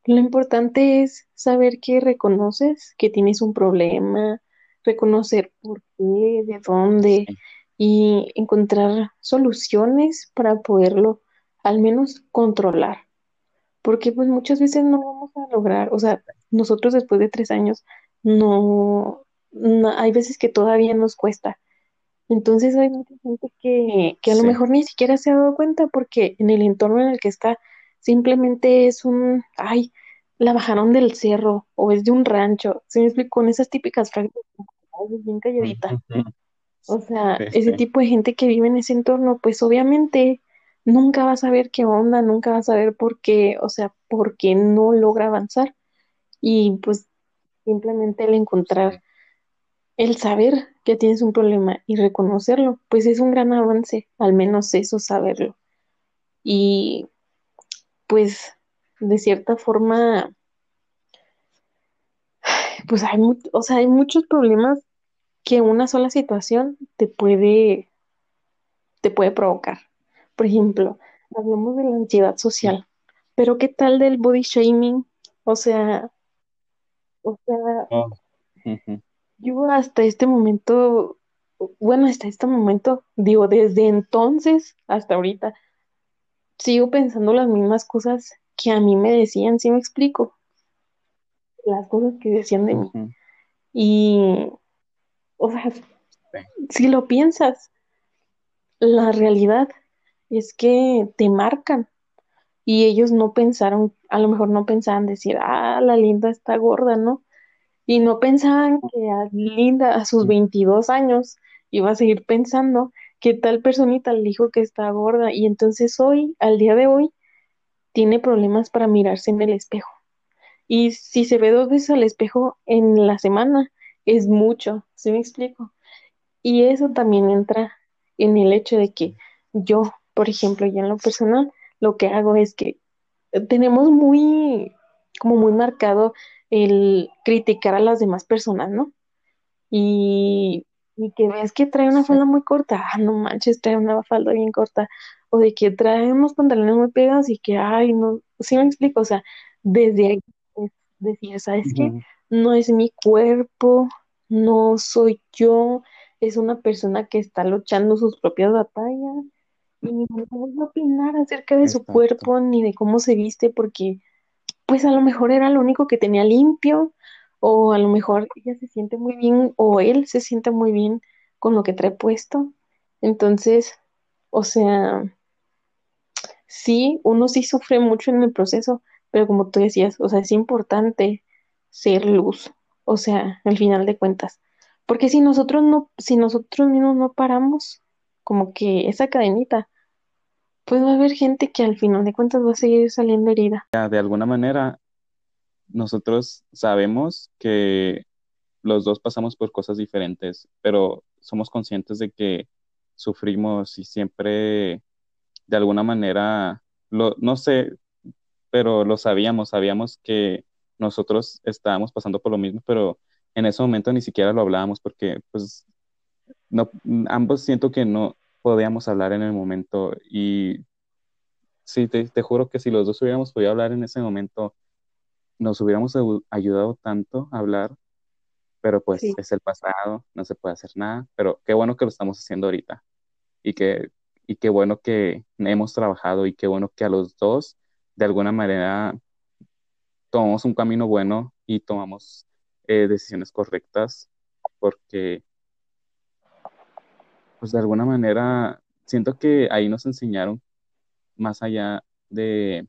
lo importante es saber que reconoces que tienes un problema, reconocer por qué, de dónde Sí. y encontrar soluciones para poderlo al menos controlar. Porque pues muchas veces no vamos a lograr, o sea, nosotros después de tres años no, no hay veces que todavía nos cuesta. Entonces hay mucha gente que, que a lo mejor ni siquiera se ha dado cuenta porque en el entorno en el que está simplemente es un, ay, la bajaron del cerro o es de un rancho. ¿Se me explico? Con esas típicas frases bien calladita. O sea, ese tipo de gente que vive en ese entorno, pues obviamente nunca va a saber qué onda, nunca va a saber por qué, o sea, por qué no logra avanzar. Y pues simplemente el encontrar, el saber que tienes un problema y reconocerlo, pues es un gran avance, al menos eso saberlo. Y pues de cierta forma, pues hay, o sea, hay muchos problemas que una sola situación te puede, te puede provocar. Por ejemplo, hablamos de la ansiedad social, pero ¿qué tal del body shaming? O sea, o sea, yo hasta este momento, bueno, hasta este momento, digo, desde entonces hasta ahorita, sigo pensando las mismas cosas que a mí me decían, ¿sí me explico? Las cosas que decían de mí. Y, o sea, si lo piensas, la realidad es que te marcan. Y ellos no pensaron, a lo mejor no pensaban decir, ah, la linda está gorda, ¿no? Y no pensaban que a Linda a sus 22 años iba a seguir pensando que tal personita le dijo que está gorda y entonces hoy, al día de hoy, tiene problemas para mirarse en el espejo. Y si se ve dos veces al espejo en la semana, es mucho, ¿sí me explico? Y eso también entra en el hecho de que yo, por ejemplo, ya en lo personal, lo que hago es que tenemos muy, como muy marcado el criticar a las demás personas, ¿no? Y, que ves que trae una falda muy corta, ah, no manches, trae una falda bien corta, o de que trae unos pantalones muy pegados y que, ay, no, sí me explico, o sea, desde ahí es decir, ¿sabes qué? No es mi cuerpo, no soy yo, es una persona que está luchando sus propias batallas y no voy a opinar acerca de su cuerpo ni de cómo se viste porque pues a lo mejor era lo único que tenía limpio, o a lo mejor ella se siente muy bien, o él se siente muy bien con lo que trae puesto. Entonces, o sea, sí, uno sí sufre mucho en el proceso, pero como tú decías, o sea, es importante ser luz, o sea, al final de cuentas. Porque si nosotros no, si nosotros mismos no paramos, como que esa cadenita, pues va a haber gente que al final de cuentas va a seguir saliendo herida. De alguna manera, nosotros sabemos que los dos pasamos por cosas diferentes, pero somos conscientes de que sufrimos y siempre, de alguna manera, lo, no sé, pero lo sabíamos, sabíamos que nosotros estábamos pasando por lo mismo, pero en ese momento ni siquiera lo hablábamos porque, pues, no, ambos siento que no, podíamos hablar en el momento y sí, te, juro que si los dos hubiéramos podido hablar en ese momento, nos hubiéramos ayudado tanto a hablar, pero pues es el pasado, no se puede hacer nada, pero qué bueno que lo estamos haciendo ahorita y que y qué bueno que hemos trabajado y qué bueno que a los dos de alguna manera tomamos un camino bueno y tomamos eh, decisiones correctas porque pues de alguna manera siento que ahí nos enseñaron más allá de,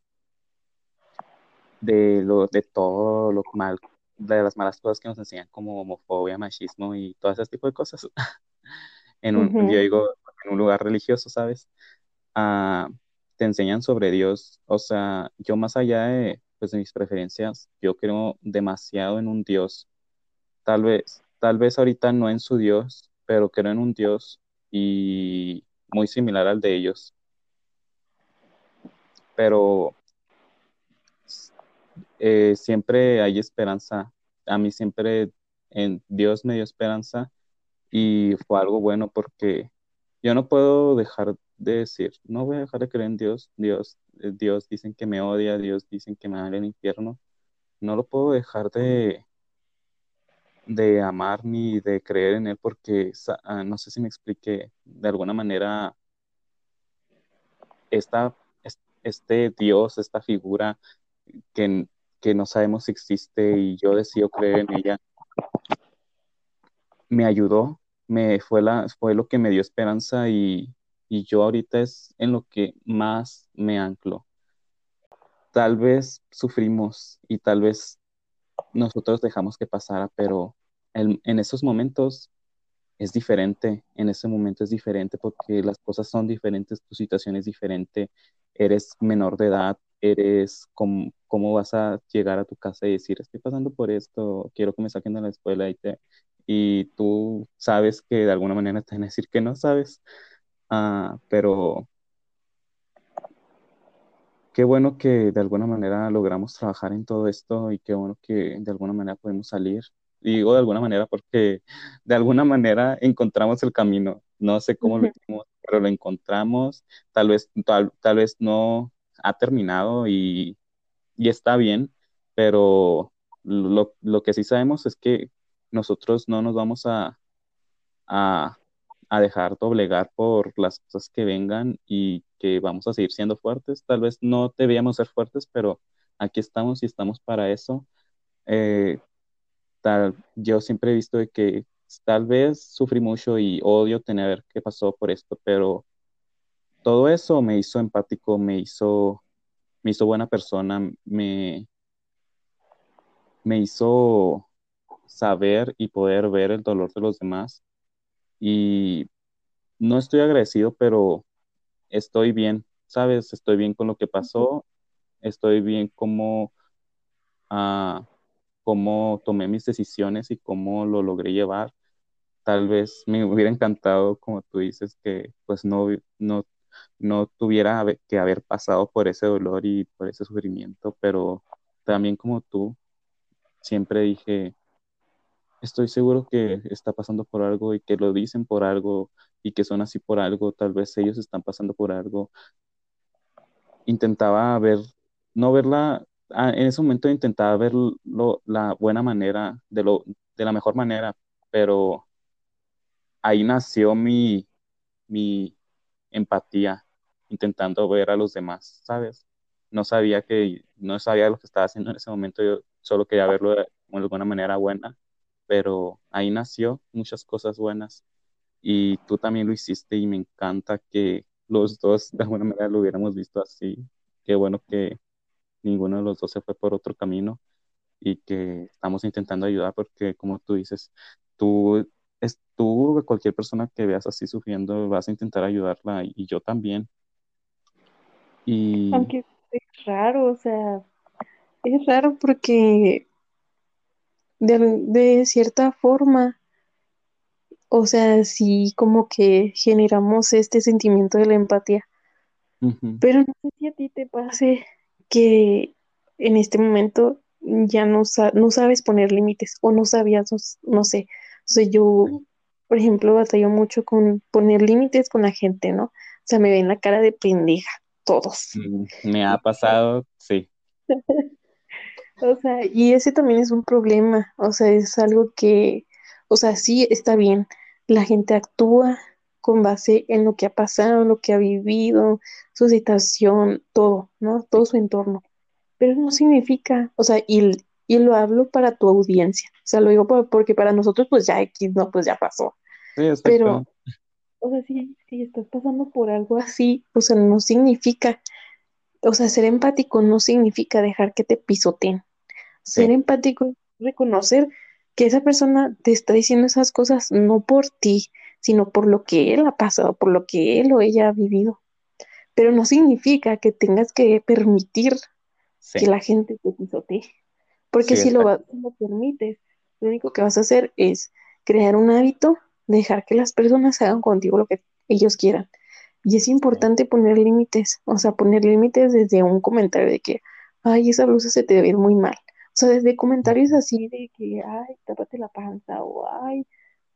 de, lo, de todo lo mal, de las malas cosas que nos enseñan como homofobia, machismo y todo ese tipo de cosas. en un, yo digo, en un lugar religioso, ¿sabes? Ah, te enseñan sobre Dios. O sea, yo más allá de, pues, de mis preferencias, yo creo demasiado en un Dios. Tal vez, tal vez ahorita no en su Dios, pero creo en un Dios y muy similar al de ellos. Pero eh, siempre hay esperanza. A mí siempre en Dios me dio esperanza y fue algo bueno porque yo no puedo dejar de decir, no voy a dejar de creer en Dios, Dios, eh, Dios dicen que me odia, Dios dicen que me va al infierno, no lo puedo dejar de, de amar ni de creer en él porque ah, no sé si me explique de alguna manera esta, este Dios, esta figura que, que no sabemos si existe y yo decido creer en ella, me ayudó, me fue, la, fue lo que me dio esperanza y, y yo ahorita es en lo que más me anclo. tal vez sufrimos y tal vez nosotros dejamos que pasara, pero en, en esos momentos es diferente, en ese momento es diferente porque las cosas son diferentes, tu situación es diferente, eres menor de edad, eres cómo, cómo vas a llegar a tu casa y decir, estoy pasando por esto, quiero que me saquen de la escuela y, te, y tú sabes que de alguna manera te van a decir que no sabes, ah, pero qué bueno que de alguna manera logramos trabajar en todo esto y qué bueno que de alguna manera podemos salir. Digo de alguna manera porque de alguna manera encontramos el camino. No sé cómo lo hicimos, pero lo encontramos. Tal vez, tal, tal vez no ha terminado y, y está bien, pero lo, lo, que sí sabemos es que nosotros no nos vamos a, a, a dejar doblegar por las cosas que vengan y que vamos a seguir siendo fuertes. Tal vez no debíamos ser fuertes, pero aquí estamos y estamos para eso. Eh, tal, yo siempre he visto de que tal vez sufrí mucho y odio tener que pasó por esto, pero todo eso me hizo empático, me hizo, me hizo buena persona, me, me hizo saber y poder ver el dolor de los demás. Y no estoy agradecido, pero estoy bien, ¿sabes? Estoy bien con lo que pasó, estoy bien como, uh, cómo tomé mis decisiones y cómo lo logré llevar. Tal vez me hubiera encantado, como tú dices, que pues no, no, no tuviera que haber pasado por ese dolor y por ese sufrimiento, pero también como tú, siempre dije, estoy seguro que está pasando por algo y que lo dicen por algo y que son así por algo, tal vez ellos están pasando por algo. Intentaba ver, no verla, ah, en ese momento intentaba ver la buena manera, de, lo, de la mejor manera, pero ahí nació mi, mi empatía, intentando ver a los demás, ¿sabes? No sabía que, no sabía lo que estaba haciendo en ese momento, yo solo quería verlo de alguna manera buena pero ahí nació muchas cosas buenas y tú también lo hiciste y me encanta que los dos de alguna manera lo hubiéramos visto así. Qué bueno que ninguno de los dos se fue por otro camino y que estamos intentando ayudar porque como tú dices, tú, es, tú cualquier persona que veas así sufriendo vas a intentar ayudarla y, yo también. Y... Aunque es raro, o sea, es raro porque de, cierta forma, o sea, sí como que generamos este sentimiento de la empatía. Pero no sé si a ti te pase que en este momento ya no, no sabes poner límites o no sabías, no, sé. O sea, yo, por ejemplo, batallo mucho con poner límites con la gente, ¿no? O sea, me ven la cara de pendeja, todos. Mm, me ha pasado, sí. O sea, y ese también es un problema, o sea, es algo que, o sea, sí está bien, la gente actúa con base en lo que ha pasado, lo que ha vivido, su situación, todo, ¿no? Todo su entorno. Pero no significa, o sea, y, y lo hablo para tu audiencia, o sea, lo digo porque para nosotros pues ya X, no, pues ya pasó. Sí, Pero, o sea, si, si estás pasando por algo así, o sea, no significa o sea, ser empático no significa dejar que te pisoteen. Ser empático es reconocer que esa persona te está diciendo esas cosas no por ti, sino por lo que él ha pasado, por lo que él o ella ha vivido. Pero no significa que tengas que permitir que la gente te pisotee. Porque si lo, lo permites, lo único que vas a hacer es crear un hábito, dejar que las personas hagan contigo lo que ellos quieran. Y es importante poner límites, o sea, poner límites desde un comentario de que, ay, esa blusa se te ve muy mal. O sea, desde comentarios así de que, ay, tápate la panza, o ay,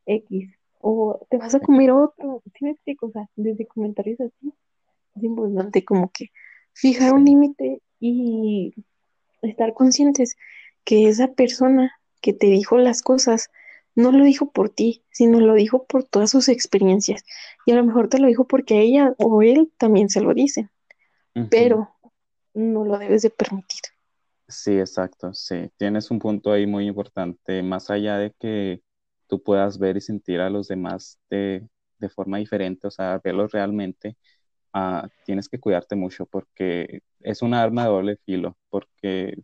X, o te vas a comer otro, ¿sí me explico? O sea, desde comentarios así, es importante como que fijar un límite y estar conscientes que esa persona que te dijo las cosas no lo dijo por ti, sino lo dijo por todas sus experiencias. Y a lo mejor te lo dijo porque ella o él también se lo dicen, pero no lo debes de permitir. Sí, exacto, sí. Tienes un punto ahí muy importante, más allá de que tú puedas ver y sentir a los demás de, de forma diferente, o sea, verlos realmente, ah, tienes que cuidarte mucho porque es un arma de doble filo, porque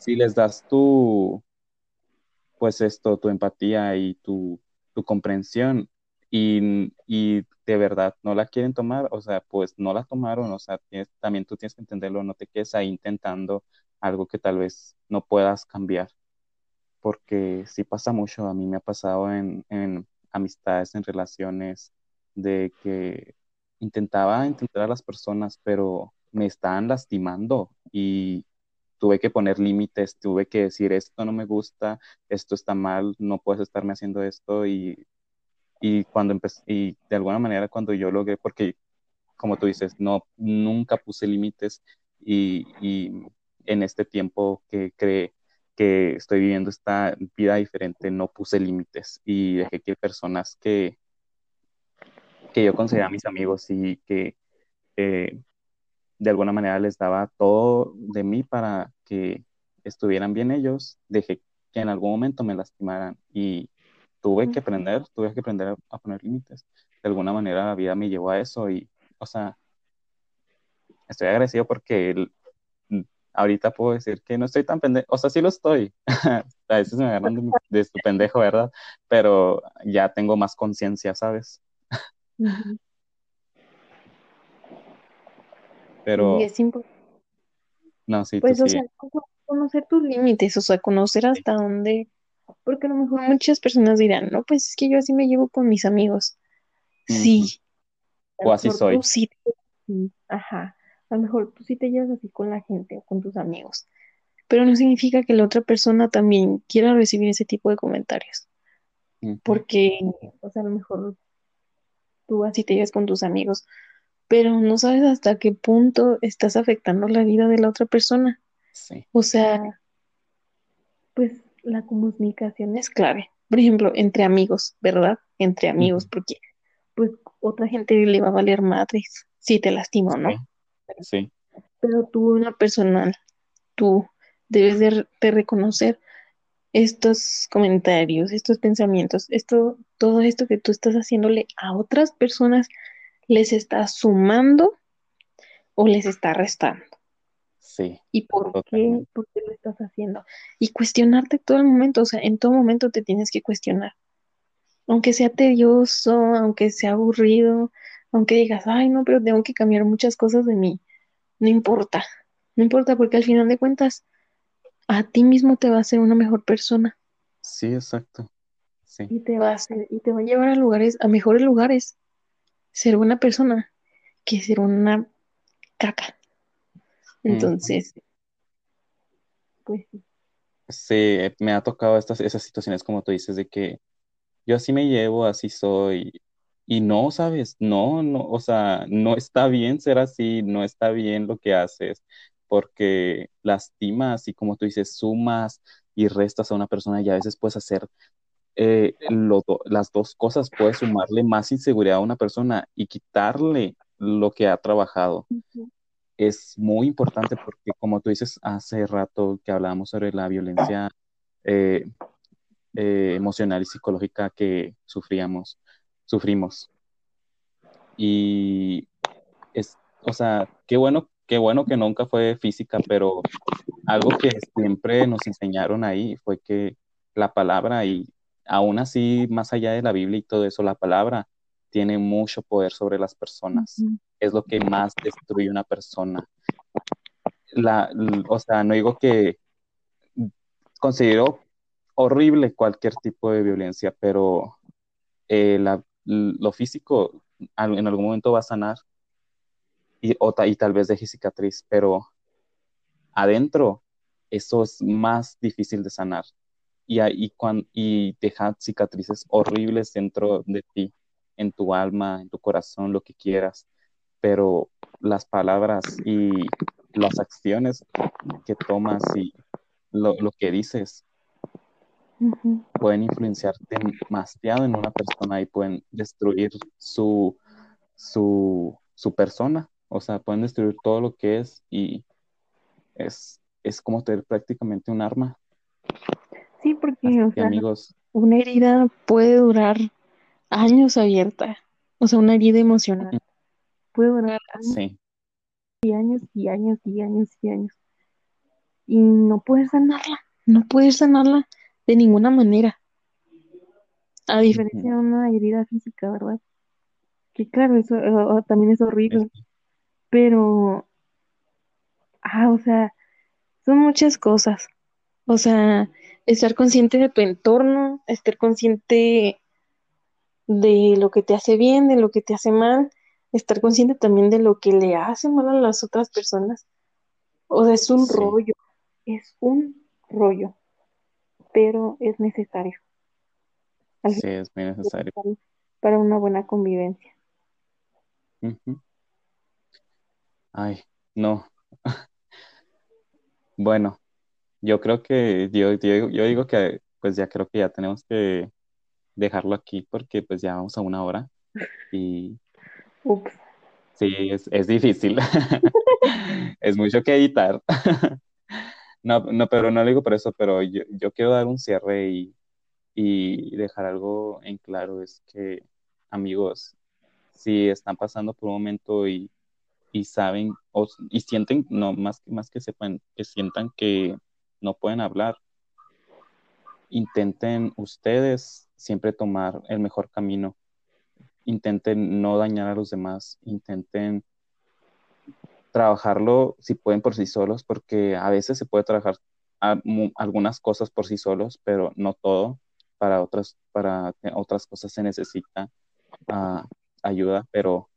si les das tu, pues esto, tu empatía y tu, tu comprensión y, y, de verdad no la quieren tomar, o sea, pues no la tomaron, o sea, también tú tienes que entenderlo, no te quedes ahí intentando algo que tal vez no puedas cambiar, porque sí pasa mucho, a mí me ha pasado en, en amistades, en relaciones, de que intentaba entender a las personas, pero me estaban lastimando y tuve que poner límites, tuve que decir esto no me gusta, esto está mal, no puedes estarme haciendo esto y, y cuando empecé, y de alguna manera cuando yo logré, porque como tú dices, no, nunca puse límites y, y en este tiempo que creé que estoy viviendo esta vida diferente, no puse límites y dejé que personas que, que yo consideraba mis amigos y que eh, de alguna manera les daba todo de mí para que estuvieran bien ellos, dejé que en algún momento me lastimaran y tuve que aprender, tuve que aprender a, poner límites. De alguna manera la vida me llevó a eso y, o sea, estoy agradecido porque ahorita puedo decir que no estoy tan pendejo, o sea, sí lo estoy, a veces me agarran de, de su pendejo, ¿verdad? Pero ya tengo más conciencia, ¿sabes? Pero... Y es importante. No, sí, pues, tú o sea, conocer tus límites, o sea, conocer hasta dónde, porque a lo mejor muchas personas dirán, no, pues es que yo así me llevo con mis amigos. Sí. O así soy. Ajá. A lo mejor tú sí te llevas así con la gente o con tus amigos, pero no significa que la otra persona también quiera recibir ese tipo de comentarios. Porque, o sea, a lo mejor tú así te llevas con tus amigos, pero no sabes hasta qué punto estás afectando la vida de la otra persona. Sí. O sea, pues la comunicación es clave. Por ejemplo, entre amigos, ¿verdad? Entre amigos, porque pues otra gente le va a valer madres si te lastima, ¿no? Sí. Pero tú, una persona, tú debes de, de reconocer estos comentarios, estos pensamientos, esto, todo esto que tú estás haciéndole a otras personas, les está sumando o les está restando. Sí. ¿Y por qué, por qué lo estás haciendo? Y cuestionarte todo el momento, o sea, en todo momento te tienes que cuestionar. Aunque sea tedioso, aunque sea aburrido, aunque digas, ay, no, pero tengo que cambiar muchas cosas de mí. No importa, no importa porque al final de cuentas a ti mismo te va a hacer una mejor persona. Sí, exacto. Sí. Y te va a hacer, y te va a llevar a lugares, a mejores lugares. Ser buena persona que ser una caca. Entonces, pues sí. Sí, me ha tocado estas, esas situaciones como tú dices de que yo así me llevo, así soy. Y no, sabes, no, no, o sea, no está bien ser así, no está bien lo que haces porque lastimas y como tú dices, sumas y restas a una persona y a veces puedes hacer eh, las dos cosas, puedes sumarle más inseguridad a una persona y quitarle lo que ha trabajado. Es muy importante porque como tú dices hace rato que hablábamos sobre la violencia eh, eh, emocional y psicológica que sufríamos, sufrimos. Y es, o sea, qué bueno qué bueno que nunca fue física, pero algo que siempre nos enseñaron ahí fue que la palabra, y aún así, más allá de la Biblia y todo eso, la palabra tiene mucho poder sobre las personas. Es lo que más destruye una persona. La, o sea, no digo que considero horrible cualquier tipo de violencia, pero eh, lo físico en algún momento va a sanar y, y tal vez deje cicatriz, pero adentro eso es más difícil de sanar y, y, y dejar cicatrices horribles dentro de ti, en tu alma, en tu corazón, lo que quieras, pero las palabras y las acciones que tomas y lo, lo que dices pueden influenciar demasiado en una persona y pueden destruir su, su, su persona. O sea, pueden destruir todo lo que es y es, es como tener prácticamente un arma. Sí, porque amigos. una herida puede durar años abierta, o sea, una herida emocional. puede durar años Sí, y años y años y años y años. Y no puedes sanarla, no puedes sanarla de ninguna manera. A diferencia de una herida física, ¿verdad? Que claro, eso también es es- horrible, pero, ah, o sea, son muchas cosas. O sea, estar consciente de tu entorno, estar consciente de lo que te hace bien, de lo que te hace mal, estar consciente también de lo que le hace mal a las otras personas. O sea, es un sí, rollo, es un rollo, pero es necesario, sí, es muy es necesario. para una buena convivencia. Ay, no. Bueno, yo creo que, yo, yo, yo digo que pues ya creo que ya tenemos que dejarlo aquí porque pues ya vamos a una hora y Ups, sí, es, es difícil. Es mucho que editar. No, no, pero no lo digo por eso, pero yo, yo quiero dar un cierre y, y dejar algo en claro, es que amigos, si están pasando por un momento y, y saben o, y sienten, no, más, más que sepan, que sientan que no pueden hablar, intenten ustedes siempre tomar el mejor camino, intenten no dañar a los demás, intenten trabajarlo si pueden por sí solos, porque a veces se puede trabajar algunas cosas por sí solos, pero no todo. Para otras, para otras cosas se necesita ah, ayuda, pero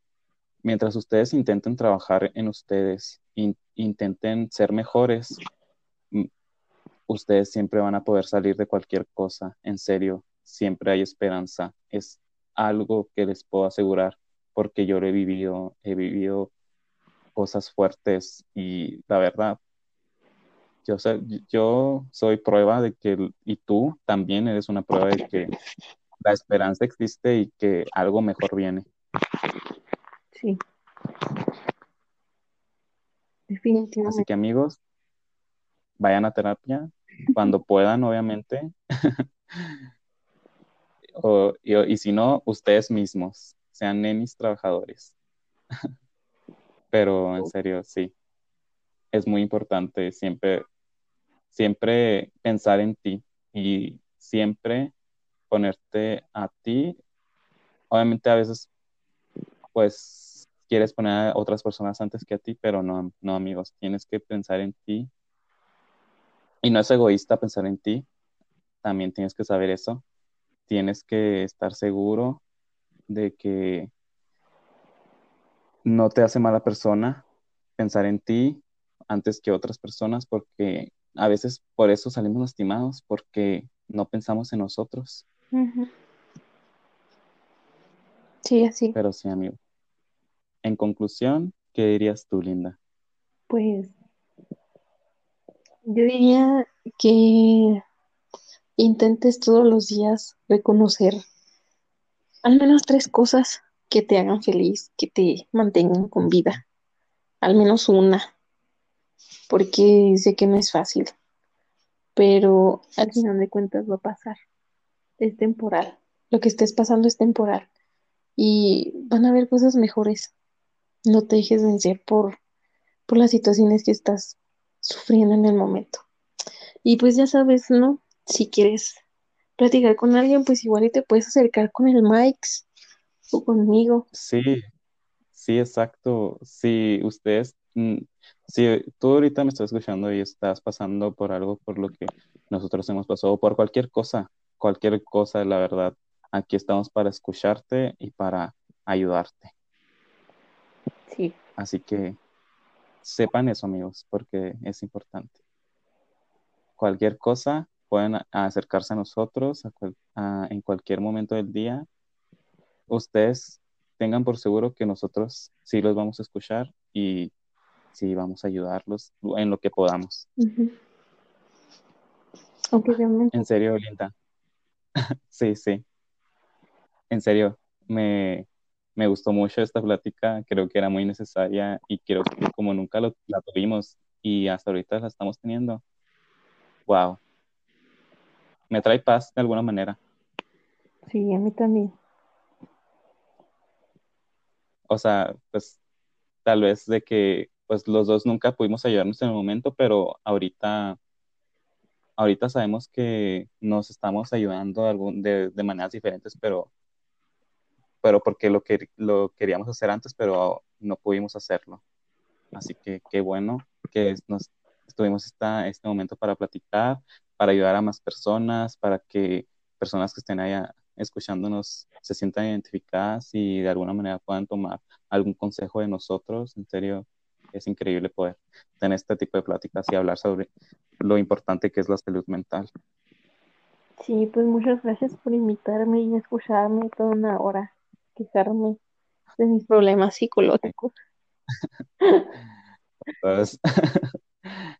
mientras ustedes intenten trabajar en ustedes, in- intenten ser mejores, ustedes siempre van a poder salir de cualquier cosa. En serio, siempre hay esperanza. Es algo que les puedo asegurar porque yo lo he vivido, he vivido cosas fuertes y la verdad, yo, sé- yo soy prueba de que, y tú también eres una prueba de que la esperanza existe y que algo mejor viene. sí, Así definitivamente. que amigos, vayan a terapia cuando puedan, obviamente, o, y, y si no, ustedes mismos, sean nenis trabajadores. Pero en serio, sí, es muy importante siempre, siempre pensar en ti y siempre ponerte a ti. Obviamente a veces pues quieres poner a otras personas antes que a ti, pero no, no amigos, tienes que pensar en ti. Y no es egoísta pensar en ti, también tienes que saber eso. Tienes que estar seguro de que no te hace mala persona pensar en ti antes que otras personas, porque a veces por eso salimos lastimados, porque no pensamos en nosotros. Ujú. Sí, así. Pero sí, amigo. En conclusión, ¿qué dirías tú, Linda? Pues yo diría que intentes todos los días reconocer al menos tres cosas que te hagan feliz, que te mantengan con vida. Al menos una, porque sé que no es fácil, pero al final de cuentas va a pasar. Es temporal. Lo que estés pasando es temporal y van a haber cosas mejores. No te dejes vencer por, por las situaciones que estás sufriendo en el momento. Y pues ya sabes, ¿no? Si quieres platicar con alguien, pues igual y te puedes acercar con el Mike's o conmigo. Sí, Sí, exacto. Si ustedes, mm, si tú ahorita me estás escuchando y estás pasando por algo por lo que nosotros hemos pasado, por cualquier cosa, cualquier cosa, la verdad, aquí estamos para escucharte y para ayudarte. Sí. Así que sepan eso, amigos, porque es importante. Cualquier cosa, pueden acercarse a nosotros a cual- a- en cualquier momento del día. Ustedes tengan por seguro que nosotros sí los vamos a escuchar y sí, vamos a ayudarlos en lo que podamos. En serio, Linda. Sí, sí. En serio, me, me gustó mucho esta plática. Creo que era muy necesaria y creo que como nunca lo, la tuvimos y hasta ahorita la estamos teniendo, wow, me trae paz de alguna manera. Sí, a mí también. O sea, pues tal vez de que pues los dos nunca pudimos ayudarnos en el momento, pero ahorita, ahorita sabemos que nos estamos ayudando de, de maneras diferentes, pero, pero porque lo, que, lo queríamos hacer antes, pero no pudimos hacerlo. Así que qué bueno que nos tuvimos esta, este momento para platicar, para ayudar a más personas, para que personas que estén allá escuchándonos se sientan identificadas y de alguna manera puedan tomar algún consejo de nosotros. En serio, es increíble poder tener este tipo de pláticas y hablar sobre lo importante que es la salud mental. Sí, pues muchas gracias por invitarme y escucharme toda una hora, quejarme de mis problemas psicológicos. Pues,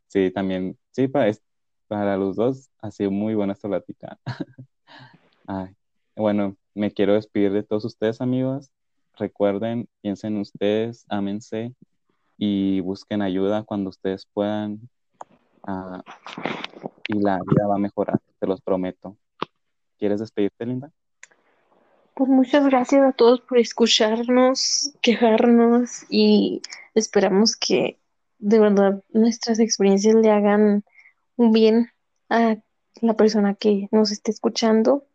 sí, también, sí, para, para los dos ha sido muy buena esta plática. bueno, me quiero despedir de todos ustedes, amigos. Recuerden, piensen en ustedes, ámense y busquen ayuda cuando ustedes puedan. Ah, y la vida va a mejorar, te los prometo. ¿Quieres despedirte, Linda? Pues muchas gracias a todos por escucharnos, quejarnos y esperamos que de verdad nuestras experiencias le hagan un bien a la persona que nos esté escuchando,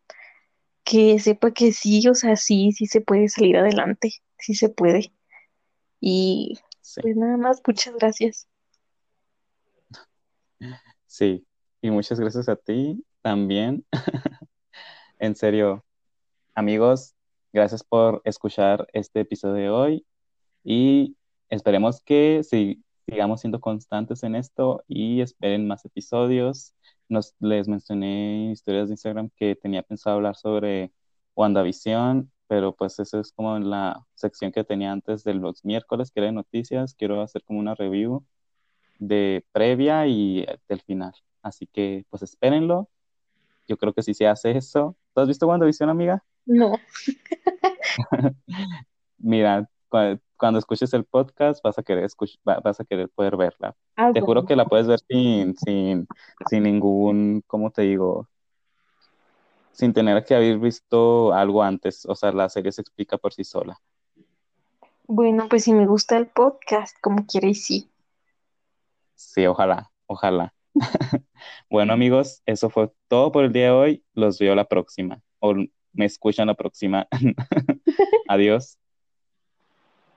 que sepa que sí, o sea, sí, sí se puede salir adelante, sí se puede. Y pues nada más, muchas gracias. Sí, y muchas gracias a ti también. en serio, amigos, gracias por escuchar este episodio de hoy y esperemos que sigamos siendo constantes en esto y esperen más episodios. Nos, les mencioné historias de Instagram que tenía pensado hablar sobre WandaVision pero pues eso es como la sección que tenía antes de los miércoles, que era de noticias. Quiero hacer como una review de previa y del final. Así que pues espérenlo. Yo creo que si se hace eso. ¿Tú has visto WandaVision, amiga? No. Mira, cuando, escuches el podcast vas a querer vas a querer poder verla. Ah, te juro que la puedes ver sin, sin, sin ningún, ¿cómo te digo? sin tener que haber visto algo antes. O sea, la serie se explica por sí sola. Bueno, pues si me gusta el podcast, como quieres, sí. Sí, ojalá, ojalá. bueno, amigos, eso fue todo por el día de hoy. Los veo la próxima. O me escuchan la próxima. Adiós.